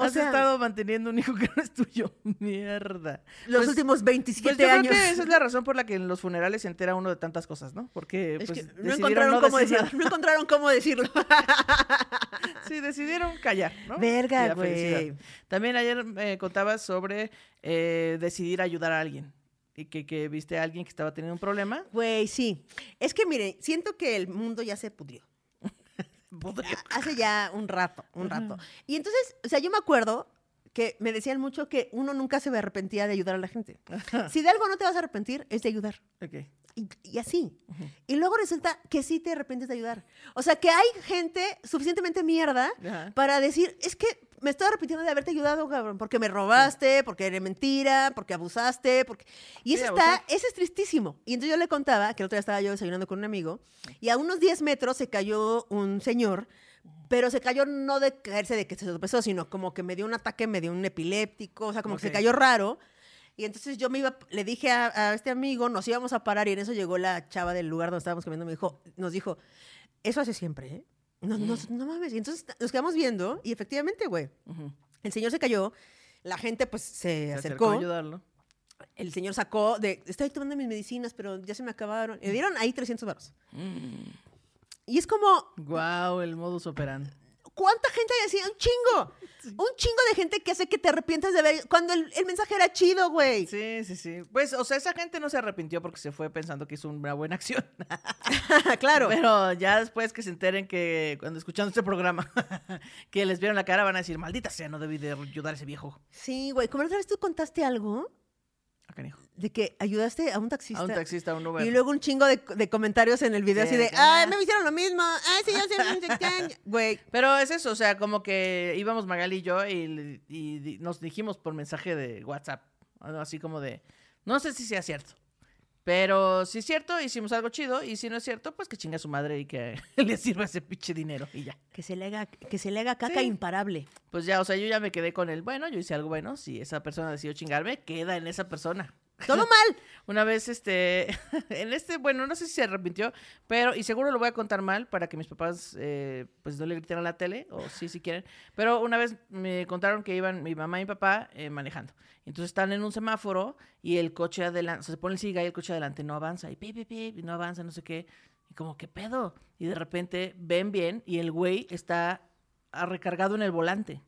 B: O
A: Has
B: sea-
A: estado manteniendo un hijo que no es tuyo. (laughs) Mierda.
B: los
A: Pues-
B: últimos 27
A: Pues yo
B: años.
A: creo que esa es la razón por la que en los funerales se entera uno de tantas cosas, ¿no? Porque
B: Es
A: pues,
B: no encontraron
A: no
B: cómo
A: decir.
B: No encontraron cómo decirlo. (laughs)
A: Sí, decidieron callar, ¿no?
B: Verga, güey.
A: También ayer me contabas sobre eh, decidir ayudar a alguien. Y que, que viste a alguien que estaba teniendo un problema.
B: Güey, sí. Es que, miren, siento que el mundo ya se pudrió. (laughs) Hace ya un rato, un rato. Y entonces, o sea, yo me acuerdo que me decían mucho que uno nunca se arrepentía de ayudar a la gente. Si de algo no te vas a arrepentir, es de ayudar.
A: Ok.
B: Y, y así. Y luego resulta que sí te arrepientes de ayudar. O sea, que hay gente suficientemente mierda para decir, es que me estoy arrepintiendo de haberte ayudado, cabrón, porque me robaste, porque eres mentira, porque abusaste, porque... Y
A: Sí,
B: eso está,
A: abusar.
B: eso es tristísimo. Y entonces yo le contaba que el otro día estaba yo desayunando con un amigo y a unos 10 metros se cayó un señor, pero se cayó no de caerse de que se tropezó, sino como que me dio un ataque, me dio un epiléptico, o sea, como que se cayó raro. Y entonces yo me iba, le dije a, a este amigo, nos íbamos a parar y en eso llegó la chava del lugar donde estábamos comiendo, me dijo, nos dijo, eso hace siempre, ¿eh? No, no, no mames. Y entonces nos quedamos viendo y efectivamente, güey,
A: Ujú.
B: el señor se cayó, la gente pues se,
A: Se
B: acercó,
A: a ayudarlo.
B: el señor sacó de, estoy tomando mis medicinas, pero ya se me acabaron. Le dieron ahí 300 baros. Y es como,
A: Guau, el modus operandi.
B: ¿cuánta gente hay así? Un chingo. Un chingo de gente que hace que te arrepientas de ver, cuando el, el mensaje era chido, güey.
A: Sí, sí, sí. Pues, o sea, esa gente no se arrepintió porque se fue pensando que hizo una buena acción. (laughs)
B: claro.
A: Pero ya después que se enteren que, cuando escuchando este programa, (laughs) que les vieron la cara, van a decir, maldita sea, no debí de ayudar a ese viejo.
B: Sí, güey. Como la otra vez tú contaste algo
A: Ah, canijo.
B: De que ayudaste a un taxista.
A: A un taxista, a un Uber.
B: Y luego un chingo de, de comentarios en el video
A: Sí,
B: así de,
A: no.
B: me hicieron lo mismo, ay, sí, yo sé, (laughs) güey.
A: Pero es eso, o sea, como que íbamos Magali y yo y, y di- nos dijimos por mensaje de WhatsApp, así como de, no sé si sea cierto, Pero si es cierto, hicimos algo chido. Y si no es cierto, pues que chinga a su madre y que (laughs) le sirva ese pinche dinero. Y ya.
B: Que se le haga, que se le haga caca
A: Sí.
B: imparable.
A: Pues ya, o sea, yo ya me quedé con el bueno, yo hice algo bueno. Si esa persona decidió chingarme, queda en esa persona.
B: Todo mal. (laughs)
A: Una vez, este, (laughs) en este, bueno, no sé si se arrepintió, pero, y seguro lo voy a contar mal para que mis papás, eh, pues no le griten a la tele, o sí, si quieren, pero una vez me contaron que iban mi mamá y mi papá eh, manejando. Entonces están en un semáforo y el coche adelante, se pone el siga y el coche adelante no avanza, y pip, y no avanza, no sé qué. Y como, ¿qué pedo? Y de repente ven bien y el güey está recargado en el volante.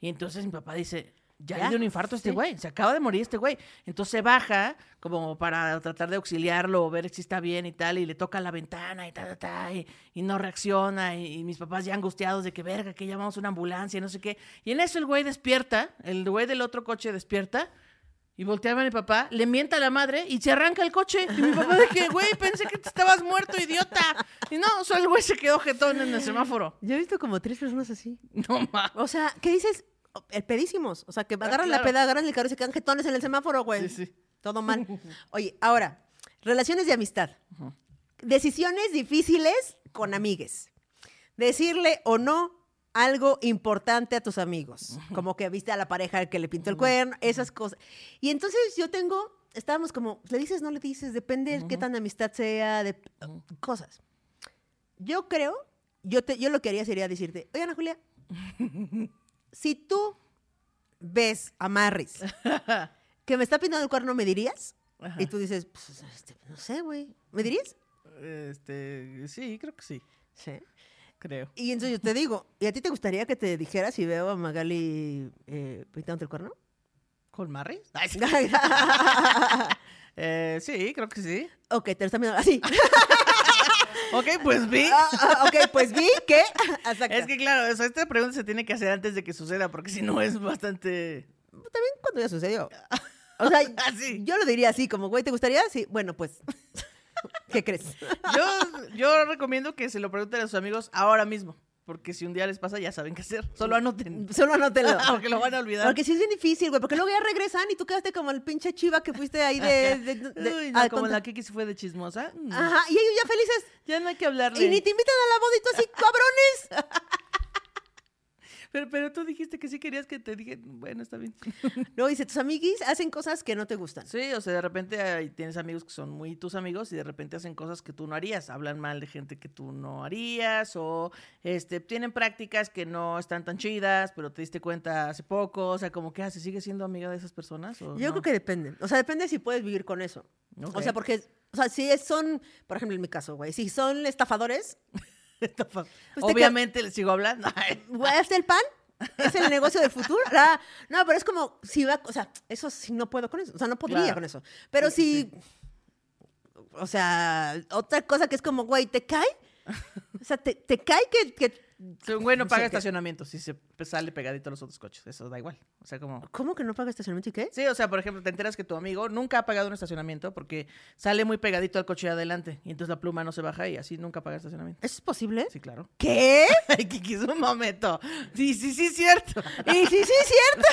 A: Y entonces mi papá dice, ya, le dio un infarto a este
B: sí.
A: güey, se acaba de morir este güey. Entonces se baja como para tratar de auxiliarlo ver si está bien y tal, y le toca la ventana y ta, ta, ta, y, y no reacciona, y, y mis papás ya angustiados de que verga, que llamamos una ambulancia, no sé qué. Y en eso el güey despierta, el güey del otro coche despierta. Y voltea a mi papá, le mienta a la madre y se arranca el coche. Y mi papá de que, güey, pensé que te estabas muerto, idiota. Y no, solo el güey se quedó jetón en el semáforo.
B: Yo he visto como tres personas así.
A: No mames.
B: O sea, ¿qué dices? El pedísimos. O sea, que agarran la
A: claro.
B: peda, agarran el carro y se quedan jetones en el semáforo, güey.
A: Sí, sí.
B: Todo mal. (laughs) Oye, ahora, relaciones de amistad. Decisiones difíciles con amigues. Decirle o no algo importante a tus amigos. Como que viste a la pareja que le pintó el cuerno, esas cosas. Y entonces yo tengo, estábamos como, ¿le dices, no le dices? Depende de qué tan amistad sea, de cosas. Yo creo, yo, te, yo lo que haría sería decirte, oye, Ana Julia, (laughs) si tú ves a Marris (laughs) que me está pintando el cuerno, ¿me dirías?
A: Ajá.
B: Y tú dices, pues, este, no sé, güey. ¿Me dirías?
A: Este, sí, creo que sí,
B: Sí.
A: creo.
B: Y entonces yo te digo, ¿y a ti te gustaría que te dijera si veo a Magali eh, pintándote el cuerno?
A: ¿Con Marris? (laughs) (laughs) Eh, sí, creo que sí.
B: ok, te lo están viendo así.
A: Ok, pues vi.
B: Ah, ah, ok, pues vi que... (laughs)
A: Es que claro, esta pregunta se tiene que hacer antes de que suceda, porque si no es bastante...
B: También cuando ya sucedió. O sea, (laughs)
A: Así.
B: yo lo diría así, como, güey, ¿te gustaría? Sí, bueno, pues, (laughs) ¿qué crees?
A: Yo, yo recomiendo que se lo pregunten a sus amigos ahora mismo, porque si un día les pasa ya saben qué hacer. Solo anoten. (laughs)
B: Solo anótelo. (laughs)
A: Porque lo van a olvidar.
B: Porque sí es bien difícil, güey, porque luego ya regresan y tú quedaste como el pinche chiva que fuiste ahí de... de- de-
A: Uy, no,
B: ah,
A: como la Kiki se fue de chismosa. Mm,
B: Ajá, y ellos ya felices.
A: Ya no hay que hablarle.
B: Y ni te invitan a la boda y tú así, (laughs) cabrones.
A: Pero, pero tú dijiste que sí querías que te dije, bueno, está bien. (laughs)
B: Luego dice, tus amiguis hacen cosas que no te gustan.
A: Sí, o sea, de repente ahí tienes amigos que son muy tus amigos y de repente hacen cosas que tú no harías, hablan mal de gente que tú no harías o este tienen prácticas que no están tan chidas, pero te diste cuenta hace poco, o sea, como que ah, ¿se sigue siendo amiga de esas personas o
B: Yo
A: no?
B: creo que depende. O sea, depende si puedes vivir con eso.
A: Ok.
B: O sea, porque, o sea, si son, por ejemplo, en mi caso, güey, si son estafadores, (laughs) (laughs) Pues te
A: Obviamente les sigo hablando. (laughs)
B: Hasta el pan es el negocio del futuro. (laughs) Ah, no, pero es como, si va, o sea, eso sí no puedo con eso. O sea, no podría
A: Claro.
B: con eso. Pero
A: Sí,
B: si, o sea, otra cosa que es como, güey, ¿te cae? O sea, ¿te, te cae que, que
A: un güey no paga
B: qué.
A: estacionamiento si se sale pegadito a los otros coches, eso da igual. O sea, como
B: ¿Cómo que no paga estacionamiento y qué?
A: Sí, o sea, por ejemplo, te enteras que tu amigo nunca ha pagado un estacionamiento porque sale muy pegadito al coche de adelante y entonces la pluma no se baja y así nunca paga estacionamiento.
B: ¿Eso es posible?
A: Sí, claro.
B: ¿Qué? (laughs)
A: Ay, Kiki, un momento. Sí, sí, sí, cierto. (laughs)
B: Y sí, sí, es cierto.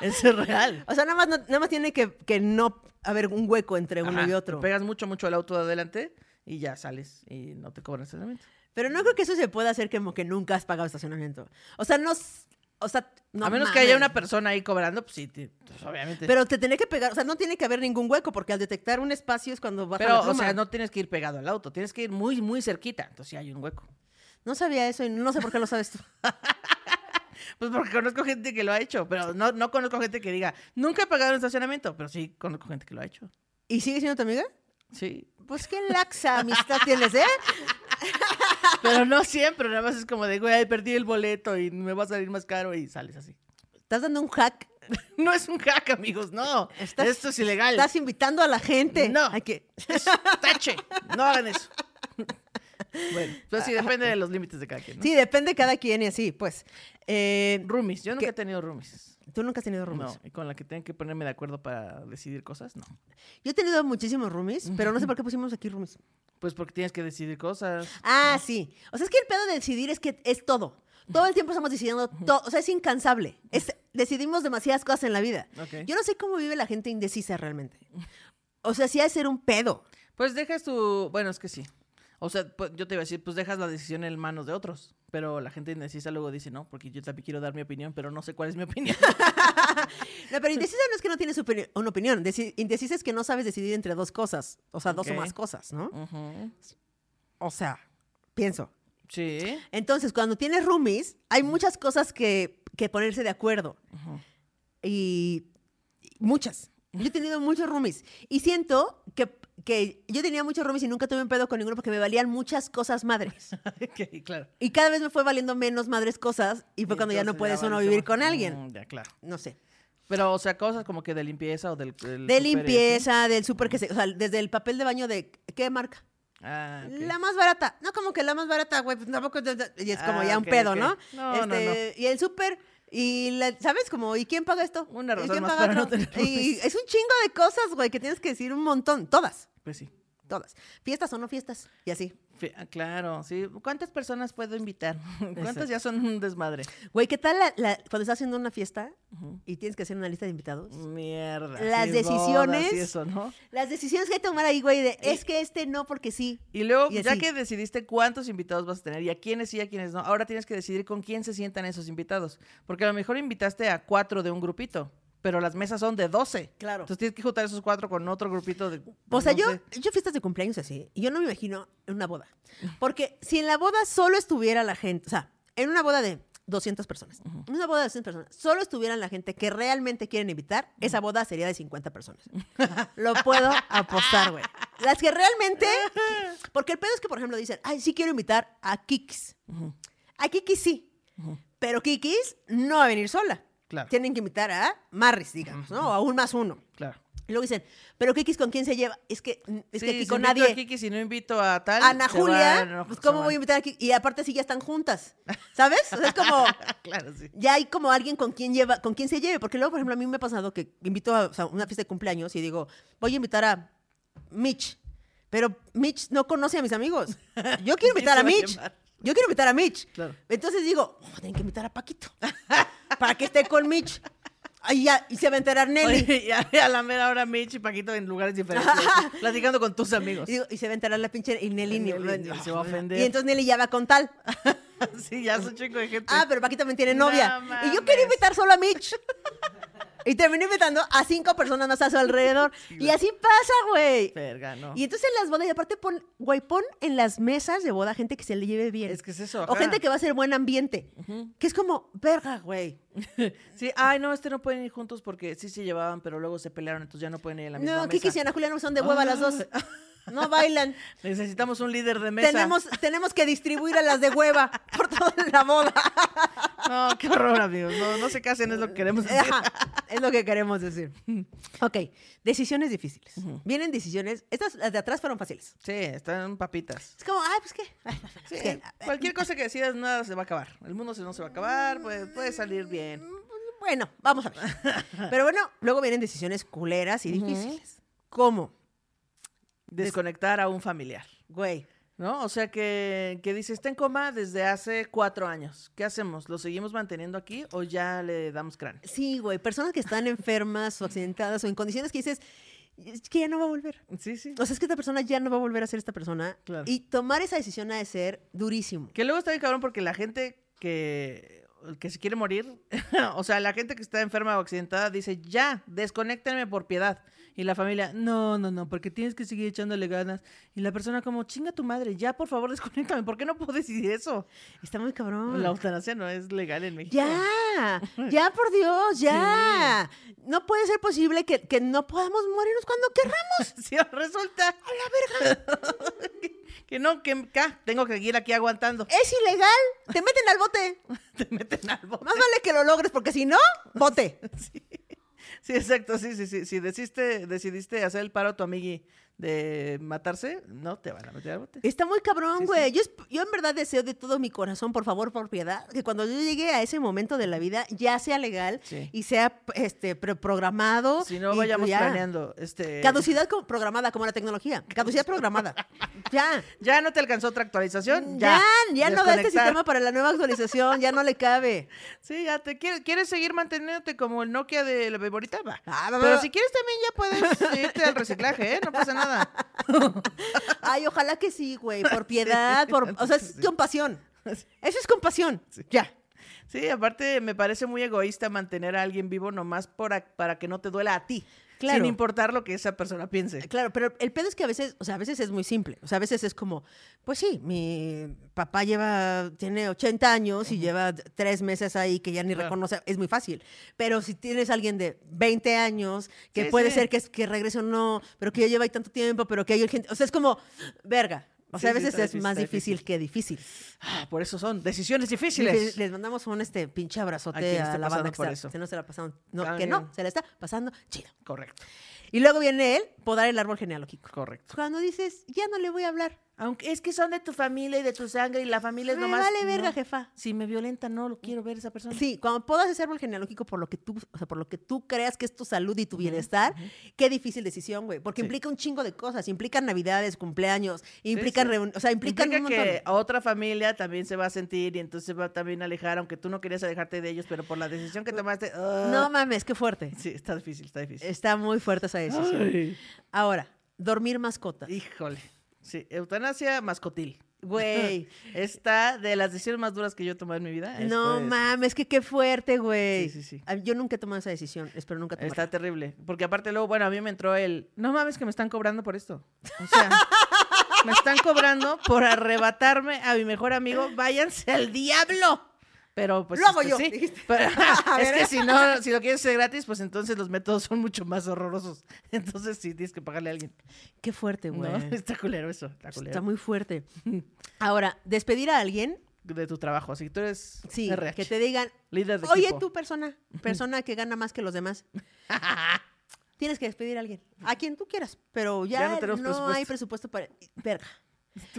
B: (laughs)
A: Eso es real.
B: O sea, nada más, no- nada más tiene que, que no haber un hueco entre uno
A: Ajá,
B: y otro.
A: te pegas mucho, mucho al auto de adelante y ya sales y no te cobran estacionamiento.
B: Pero no creo que eso se pueda hacer como que nunca has pagado estacionamiento. O sea, no... O sea, no
A: a menos que
B: mames.
A: haya una persona ahí cobrando, pues sí, pues, obviamente.
B: Pero te tiene que pegar, o sea, no tiene que haber ningún hueco, porque al detectar un espacio es cuando baja
A: Pero,
B: la
A: o
B: pluma.
A: sea, no tienes que ir pegado al auto, tienes que ir muy, muy cerquita. Entonces sí hay un hueco.
B: No sabía eso y no sé por qué lo sabes tú. (laughs)
A: Pues porque conozco gente que lo ha hecho, pero no, no conozco gente que diga, nunca he pagado un estacionamiento, pero sí conozco gente que lo ha hecho.
B: ¿Y sigue siendo tu amiga?
A: Sí.
B: Pues qué laxa amistad tienes, ¿eh? (laughs)
A: Pero no siempre, nada más es como de, güey, perdí el boleto y me va a salir más caro y sales así.
B: Estás dando un hack. (laughs)
A: No es un hack, amigos, no.
B: Estás-
A: Esto es ilegal.
B: Estás invitando a la gente.
A: No.
B: Hay que...
A: Es tache. No hagan eso. Bueno, pues sí, depende de los límites de cada quien. ¿no?
B: Sí, depende de cada quien y así, pues. Eh,
A: Roomies. Yo nunca he tenido roomies.
B: Tú nunca has tenido roomies.
A: No, y con la que tengo que ponerme de acuerdo para decidir cosas, no.
B: Yo he tenido muchísimos roomies, pero no sé por qué pusimos aquí roomies.
A: Pues porque tienes que decidir cosas.
B: Ah, sí. O sea, es que el pedo de decidir es que es todo. Todo el tiempo estamos decidiendo todo. O sea, es incansable. Es, decidimos demasiadas cosas en la vida. Yo no sé cómo vive la gente indecisa realmente. O sea, sí ha de ser un pedo.
A: Pues dejas tu. Bueno, es que sí. O sea, pues, yo te iba a decir, pues dejas la decisión en manos de otros. Pero la gente indecisa luego dice, no, porque yo también quiero dar mi opinión, pero no sé cuál es mi opinión. (laughs)
B: No, pero indecisa no es que no tienes opini- una opinión. Deci- indecisa es que no sabes decidir entre dos cosas. O sea, dos o más cosas, ¿no? O sea, pienso.
A: Sí.
B: Entonces, cuando tienes roomies, hay muchas cosas que, que ponerse de acuerdo. Y y muchas. Yo he tenido muchos roomies. Y siento que, que yo tenía muchos roomies y nunca tuve un pedo con ninguno porque me valían muchas cosas madres. (laughs)
A: Ok, claro.
B: Y cada vez me fue valiendo menos madres cosas y fue
A: Y
B: cuando ya no puedes uno vivir con alguien.
A: Mm, ya, claro.
B: No sé.
A: Pero, o sea, cosas como que de limpieza o del. del
B: De limpieza, del súper que se... O sea, desde el papel de baño de... ¿Qué marca?
A: Ah.
B: La más barata. No, como que la más barata, güey. Pues tampoco... Y es como
A: Ah,
B: ya un pedo. ¿no?
A: No, no,
B: Este, Y el súper... Y, la- ¿sabes? Como, ¿y quién paga esto?
A: Una
B: ¿Y
A: razón
B: quién
A: más
B: paga
A: para no tener
B: Y es un chingo de cosas, güey, que tienes que decir un montón. Todas.
A: Pues sí.
B: Todas. Fiestas o no fiestas. Y así.
A: Ah, Claro, sí. ¿Cuántas personas puedo invitar? (laughs) ¿Cuántas ya son un desmadre?
B: Güey, ¿qué tal la- la- cuando estás haciendo una fiesta y tienes que hacer una lista de invitados?
A: Mierda.
B: Las
A: sí,
B: decisiones-
A: bodas y eso, ¿no?
B: Las decisiones que hay que tomar ahí, güey, de es que este no porque sí.
A: Y luego,
B: Y
A: ya que decidiste cuántos invitados vas a tener y a quiénes sí y a quiénes no, ahora tienes que decidir con quién se sientan esos invitados. Porque a lo mejor invitaste a cuatro de un grupito, pero las mesas son de 12.
B: Claro.
A: Entonces tienes que juntar esos cuatro con otro grupito de.
B: O sea,
A: no
B: yo,
A: sé.
B: yo fiestas de cumpleaños así, y yo no me imagino en una boda. Porque si en la boda solo estuviera la gente, o sea, en una boda de 200 personas, en una boda de 200 personas, solo estuvieran la gente que realmente quieren invitar, esa boda sería de 50 personas. Lo puedo apostar, güey. Las que realmente... Porque el pedo es que, por ejemplo, dicen, ay, sí quiero invitar a Kikis. A Kikis sí, pero Kikis no va a venir sola.
A: Claro.
B: Tienen que invitar a Marris, digamos, ¿no? O a un más uno.
A: Claro.
B: Y luego dicen, ¿pero Kikis con quién se lleva? Es que, es que aquí
A: si
B: con
A: invito a
B: nadie.
A: Kiki, si no invito a tal.
B: Ana Julia,
A: van, no,
B: pues
A: se
B: ¿cómo voy a invitar a Kiki? Y aparte sí ya están juntas, (laughs) ¿sabes? O sea, es como, (laughs)
A: claro, sí.
B: ya hay como alguien con quien lleva, con quien se lleve. Porque luego, por ejemplo, a mí me ha pasado que invito a o sea, una fiesta de cumpleaños y digo, voy a invitar a Mitch. Pero Mitch no conoce a mis amigos. Yo (laughs) quiero invitar a Mitch. Yo quiero invitar a Mitch.
A: Claro.
B: Entonces digo, oh, tienen que invitar a Paquito. Para que esté con Mitch. Ya, y se va a enterar Nelly.
A: Oye, y a, a la mera hora Mitch y Paquito en lugares diferentes. (laughs) platicando con tus amigos.
B: Y, se va a enterar la pinche y Nelly, ni-
A: Nelly se va a ofender.
B: Y entonces Nelly ya va con tal. (laughs)
A: sí, ya es un chico de gente.
B: Ah, pero Paquito también tiene novia.
A: No
B: y yo quería invitar solo a Mitch. (laughs) y terminé invitando a cinco personas más a su alrededor. (laughs) y así pasa, güey.
A: Verga, no.
B: Y entonces en las bodas, y aparte pon, güey, pon en las mesas de boda gente que se le lleve bien.
A: Es que es eso,
B: O
A: ajá.
B: gente que va a ser buen ambiente. Que es como, verga, güey. (laughs)
A: Sí, ay, no, este no pueden ir juntos porque sí se llevaban, pero luego se pelearon, entonces ya no pueden ir en la misma
B: No,
A: mesa.
B: Kiki y Ana Julia no son de hueva las dos. (laughs) No bailan.
A: Necesitamos un líder de mesa.
B: Tenemos, tenemos que distribuir a las de hueva por toda la boda.
A: No, qué horror, amigos. No, no se casen, es lo que queremos decir.
B: Ajá, es lo que queremos decir. Ok, decisiones difíciles. Vienen decisiones, estas las de atrás fueron fáciles.
A: Sí, están papitas.
B: Es como, ay, pues qué.
A: Sí,
B: Es que,
A: cualquier cosa que decidas, nada se va a acabar. El mundo no se va a acabar, puede, puede salir bien.
B: Bueno, vamos a ver. Pero bueno, luego vienen decisiones culeras y difíciles. ¿Cómo?
A: Desconectar a un familiar.
B: Güey.
A: ¿No? O sea que, que dice, está en coma desde hace cuatro años. ¿Qué hacemos? ¿Lo seguimos manteniendo aquí o ya le damos cráneo?
B: Sí, güey, personas que están enfermas o accidentadas o en condiciones que dices, es que ya no va a volver.
A: Sí, sí.
B: O sea, es que esta persona ya no va a volver a ser esta persona.
A: Claro.
B: Y tomar esa decisión ha de ser durísimo.
A: Que luego está bien cabrón porque la gente que, que se quiere morir, (laughs) o sea, la gente que está enferma o accidentada dice, ya, desconéctenme por piedad. Y la familia, no, no, no, porque tienes que seguir echándole ganas. Y la persona como, chinga tu madre, ya, por favor, (laughs) desconéctame. ¿Por qué no puedo decidir eso?
B: Está muy cabrón.
A: La eutanasia no es legal en México.
B: Ya, ya por Dios, ya. No puede ser posible que, que no podamos morirnos cuando querramos. (laughs)
A: Sí, resulta. A la verga. (laughs) que no, que ca, tengo que seguir aquí aguantando.
B: Es ilegal. Te meten al bote.
A: Te meten al bote.
B: Más vale que lo logres, porque si no, bote.
A: Sí, exacto, sí, sí, sí. Si decidiste, decidiste hacer el paro a tu amigui de matarse, no te van a meter al bote.
B: Está muy cabrón,
A: Sí,
B: güey. Yo, yo en verdad deseo de todo mi corazón, por favor, por piedad, que cuando yo llegue a ese momento de la vida ya sea legal
A: Sí.
B: y sea este programado.
A: Si no vayamos
B: ya.
A: planeando, este
B: Caducidad co- programada, como la tecnología. Caducidad programada. (laughs) ya.
A: ya no te alcanzó otra actualización,
B: Ya,
A: ya.
B: ya, no da este sistema para la nueva actualización, ya no le cabe. (laughs)
A: Sí, ya te quieres, quieres seguir manteniéndote como el Nokia de la Beborita, va.
B: Ah,
A: Pero si quieres también ya puedes (laughs) irte al reciclaje, ¿eh? No pasa nada. (laughs)
B: Ay, ojalá que sí, güey, por piedad, por, o sea, es compasión. Eso es compasión. Ya.
A: Sí, aparte me parece muy egoísta mantener a alguien vivo nomás por a- para que no te duela a ti.
B: Claro.
A: Sin importar lo que esa persona piense.
B: Claro, pero el pedo es que a veces, o sea, a veces es muy simple. O sea, a veces es como, pues sí, mi papá lleva, tiene 80 años y lleva tres meses ahí que ya ni
A: Claro.
B: reconoce, es muy fácil. Pero si tienes a alguien de 20 años, que
A: Sí,
B: puede
A: sí.
B: ser que, que regrese o no, pero que ya lleva ahí tanto tiempo, pero que hay gente, o sea, es como, verga. O sea,
A: Sí,
B: a veces es
A: difícil,
B: más difícil,
A: difícil.
B: que difícil.
A: Ah, por eso son decisiones
B: Les,
A: difíciles.
B: les mandamos un este pinche abrazote
A: A
B: la banda que,
A: por
B: está-
A: eso.
B: que no se la pasaron, no, que no, se la está pasando chido.
A: Correcto,
B: Y luego viene él, podar el árbol genealógico.
A: correcto.
B: Cuando dices, ya no le voy a hablar.
A: Aunque es que son de tu familia y de tu sangre y la familia es
B: Me
A: nomás.
B: vale verga,
A: no.
B: jefa.
A: Si me violenta, no lo quiero ver esa persona.
B: Sí, cuando podas ese árbol genealógico por lo que tú, o sea, por lo que tú creas que es tu salud y tu bienestar, qué difícil decisión, güey. Porque
A: Sí.
B: implica un chingo de cosas. Implican navidades, cumpleaños, implican
A: sí.
B: o sea, implican
A: Implica
B: un montón.
A: que otra familia también se va a sentir y entonces se va también a alejar, aunque tú no querías alejarte de ellos, pero por la decisión que tomaste.
B: No mames, qué fuerte.
A: Sí, está difícil, está difícil.
B: Está muy fuerte esa decisión.
A: Ay,
B: Ahora, dormir mascotas.
A: híjole. Sí, eutanasia mascotil.
B: Güey. (laughs)
A: Está de las decisiones más duras que yo he tomado en mi vida.
B: No
A: es-
B: mames, que qué fuerte, güey.
A: Sí, sí, sí.
B: Ah, Yo nunca he tomado esa decisión, espero nunca tomar.
A: Está terrible. Porque aparte luego, bueno, a mí me entró el, no mames que me están cobrando por esto. O sea, (laughs) me están cobrando por arrebatarme a mi mejor amigo. Váyanse al diablo. Pero pues
B: Lo hago
A: este,
B: yo,
A: sí.
B: dijiste. (laughs)
A: Pero, (laughs) (laughs) es que si no, si lo quieres hacer gratis, pues entonces los métodos son mucho más horrorosos. Entonces sí tienes que pagarle a alguien.
B: Qué fuerte, güey.
A: No, está culero eso. Está culero.
B: Está muy fuerte. Ahora, despedir a alguien,
A: De tu trabajo. Así que tú eres
B: sí,
A: RH,
B: que te digan,
A: líder de
B: Oye,
A: equipo.
B: tú, persona, persona que gana más que los demás. Tienes que despedir a alguien. A quien tú quieras. Pero ya,
A: Ya no
B: no,
A: tenemos
B: hay
A: presupuesto.
B: presupuesto para. Verga.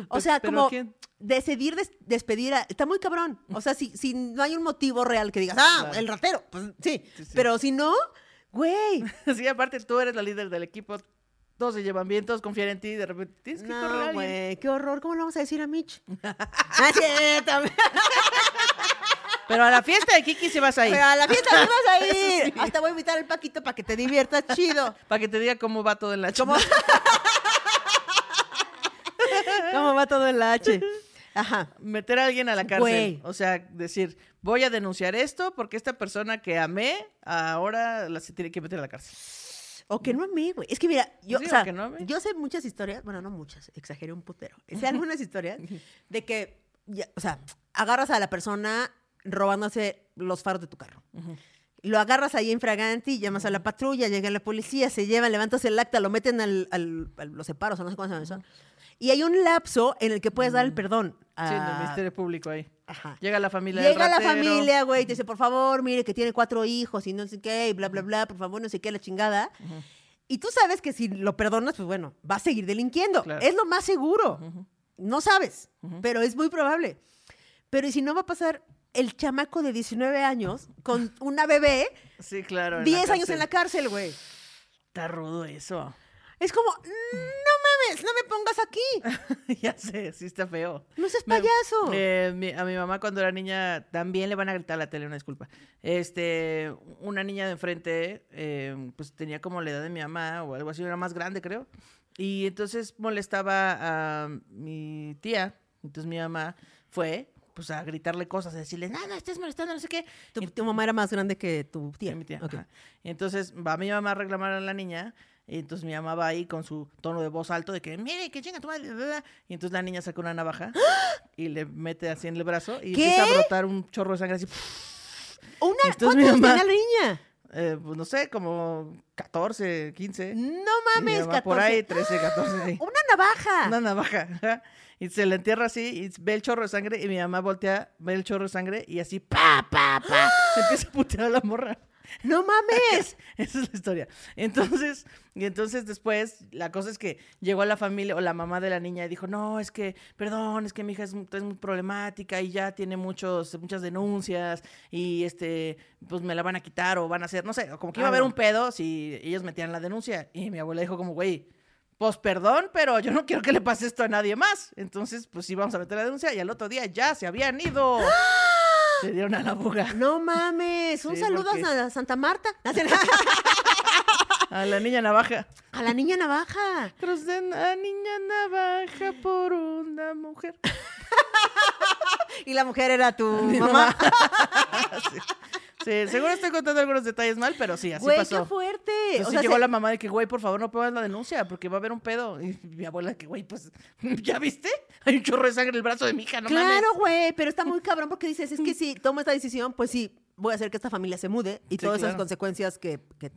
B: O sea,
A: ¿pero
B: como
A: quién?
B: decidir des- despedir a. Está muy cabrón. O sea, si, si no hay un motivo real que digas, ah,
A: Claro.
B: el ratero. Pues sí.
A: Sí, sí.
B: Pero si no, güey. (laughs)
A: Sí, aparte tú eres la líder del equipo. Todos se llevan bien, todos confían en ti y de repente tienes que correr a
B: No,
A: alguien.
B: güey. Qué horror. ¿Cómo le vamos a decir a Mitch? (laughs) ah, cierto. (laughs)
A: Pero a la fiesta de Kiki sí vas a ir.
B: Pero a la fiesta no vas a ir.
A: Sí.
B: Hasta voy a invitar al Paquito para que te diviertas chido.
A: Para que te diga cómo va todo en la
B: ¿Cómo? ¿Cómo va todo en la H? Ajá.
A: Meter a alguien a la cárcel.
B: Güey.
A: O sea, decir, voy a denunciar esto porque esta persona que amé ahora la se tiene que meter a la cárcel.
B: O que no amé, güey. Es que mira, yo,
A: Sí,
B: o
A: o
B: sea,
A: que no amé.
B: yo sé muchas historias, bueno, no muchas, exageré un putero. Sé algunas historias de que, ya- o sea, agarras a la persona robándose los faros de tu carro. Lo agarras ahí en fraganti, llamas a la patrulla, llega la policía, se llevan, levantas el acta, lo meten al, los separos, o no sé cómo se llama eso. Y hay un lapso en el que puedes dar el perdón.
A: Sí, en el
B: a-
A: Ministerio Público ahí.
B: Ajá.
A: Llega la familia
B: Llega la familia, güey, te dice, por favor, mire que tiene cuatro hijos y no sé qué, y bla, bla, bla, por favor, no sé qué, la chingada. Y tú sabes que si lo perdonas, pues bueno, va a seguir delinquiendo.
A: Claro.
B: Es lo más seguro. No sabes, pero es muy probable. Pero ¿y si no va a pasar el chamaco de 19 años con una bebé
A: Sí, claro. en
B: 10 años en la
A: cárcel,
B: güey?
A: Está rudo eso.
B: Es como, no mames, no me pongas aquí. (laughs)
A: ya sé, sí está feo.
B: No seas
A: Me-
B: payaso.
A: eh, mi- a mi mamá cuando era niña también le van a gritar a la tele, una disculpa. Este, una niña de enfrente, eh, pues tenía como la edad de mi mamá o algo así, era más grande creo. Y entonces molestaba a mi tía. Entonces mi mamá fue pues a gritarle cosas, a decirle, no, no, estés molestando, no sé qué.
B: tu, mamá era más grande que tu tía.
A: Mi tía.
B: Ok.
A: ajá. Y entonces va mi mamá a reclamar a la niña. Y entonces mi mamá va ahí con su tono de voz alto de que, mire, que chinga tu madre. bla, bla, bla". Y entonces la niña saca una navaja (gasps) y le mete así en el brazo y
B: ¿Qué?
A: empieza a brotar un chorro de sangre así.
B: Una,
A: Entonces mi
B: ¿Cuántos años
A: mamá-
B: tenía la niña?
A: eh, pues no sé, como 14, 15.
B: No mames,
A: mamá
B: 14.
A: Por ahí, 13, 14. sí.
B: Una navaja.
A: Una navaja. Y se le entierra así y ve el chorro de sangre y mi mamá voltea, ve el chorro de sangre y así, pa, pa, pa. (gasps) Se empieza a putear a la morra.
B: ¡No mames! (laughs)
A: Esa es la historia. Entonces, y entonces después, la cosa es que llegó a la familia o la mamá de la niña y dijo, no, es que, perdón, es que mi hija es, mu- es muy problemática y ya tiene muchos, muchas denuncias y este, pues me la van a quitar o van a hacer, no sé, como que iba a
B: Ah,
A: haber un pedo si ellos metían la denuncia. Y mi abuela dijo como, güey, pues perdón, pero yo no quiero que le pase esto a nadie más. Entonces, pues sí, vamos a meter la denuncia y al otro día ya se habían ido. (gasps) Se dieron a la fuga.
B: ¡No mames! Un
A: Sí,
B: saludo
A: porque-
B: a Santa Marta. (laughs)
A: A la niña navaja.
B: A la niña navaja.
A: De la niña navaja por una mujer. (laughs)
B: Y la mujer era tu mamá. (laughs)
A: sí. Sí, seguro estoy contando algunos detalles mal, pero sí, así
B: Güey,
A: pasó.
B: qué fuerte.
A: Entonces
B: o sea,
A: llegó
B: se-
A: la mamá de que, güey, por favor, no pongas la denuncia porque va a haber un pedo. Y mi abuela que, güey, pues, (laughs) ¿ya viste? Hay un chorro de sangre en el brazo de mi hija, no mames.
B: Claro, güey, pero está muy cabrón porque dices, es que (laughs) si tomo esta decisión, pues sí, voy a hacer que esta familia se mude y
A: Sí,
B: todas esas
A: claro.
B: consecuencias que, que,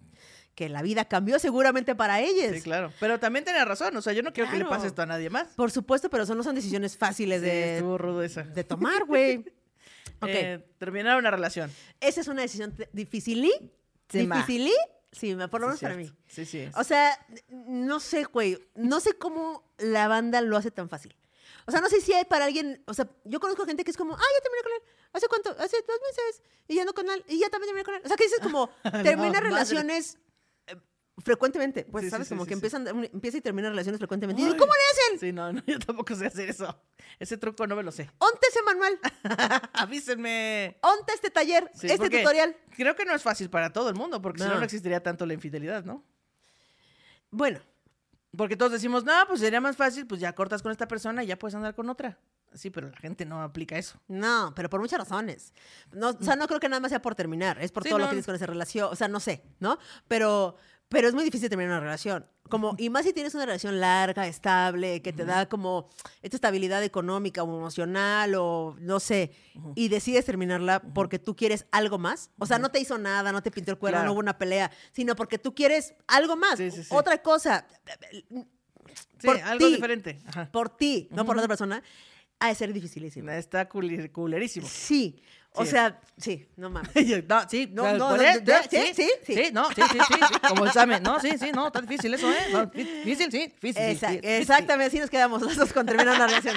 B: que la vida cambió seguramente para ellos.
A: Sí, claro. Pero también tenía razón, o sea, yo no quiero que le pase esto a nadie más.
B: Por supuesto, pero eso no son decisiones fáciles
A: Sí,
B: de,
A: estuvo rudo esa.
B: de tomar, güey. (laughs) ok,
A: Eh, terminar una relación.
B: esa es una decisión te- dificilí.
A: Sí,
B: por lo menos
A: Sí,
B: para mí.
A: Sí, sí.
B: O sea, no sé, güey. No sé cómo la banda lo hace tan fácil. O sea, no sé si hay para alguien. O sea, yo conozco gente que es como, ah, ya terminé con él. ¿Hace cuánto? Hace dos meses. Y ya no con él. Y ya también terminé con él. O sea, que dices como, (laughs) termina relaciones frecuentemente. Pues,
A: Sí,
B: ¿sabes?
A: sí,
B: como
A: sí,
B: que empiezan, empieza y termina relaciones frecuentemente.
A: Ay.
B: ¿cómo le hacen?
A: Sí, no, no, (laughs) yo tampoco sé hacer eso. Ese truco no me lo sé.
B: Onte ese manual. (laughs)
A: Avísenme.
B: Onte este taller. Este tutorial.
A: Creo que no es fácil para todo el mundo, porque si no,
B: No.
A: existiría tanto la infidelidad, ¿no?
B: Bueno,
A: Porque todos decimos, no, pues sería más fácil, pues ya cortas con esta persona y ya puedes andar con otra. Sí, pero la gente no aplica eso.
B: No, pero por muchas razones. No, o sea, no creo que nada más sea por terminar, es por
A: Sí,
B: todo lo que tienes con esa relación. O sea, no sé, ¿no? Pero, pero es muy difícil terminar una relación. Como, y más si tienes una relación larga, estable, que te da como esta estabilidad económica o emocional o no sé, y decides terminarla porque tú quieres algo más. O sea, no te hizo nada, no te pintó el cuerno,
A: Claro.
B: no hubo una pelea, sino porque tú quieres algo más,
A: Sí, sí, sí.
B: otra cosa.
A: Sí,
B: Por
A: algo
B: ti.
A: diferente. Ajá.
B: Por ti, no por otra persona, ha de ser dificilísimo.
A: Está culerísimo.
B: Sí. O sea, sí, no mames. (laughs)
A: no, sí,
B: No, no, sí, sí, sí.
A: sí, no, sí, sí, sí, sí, como examen, no, sí, sí, no, está difícil eso, ¿eh? Difícil, sí, difícil.
B: exactamente, así nos quedamos los dos con terminar la relación.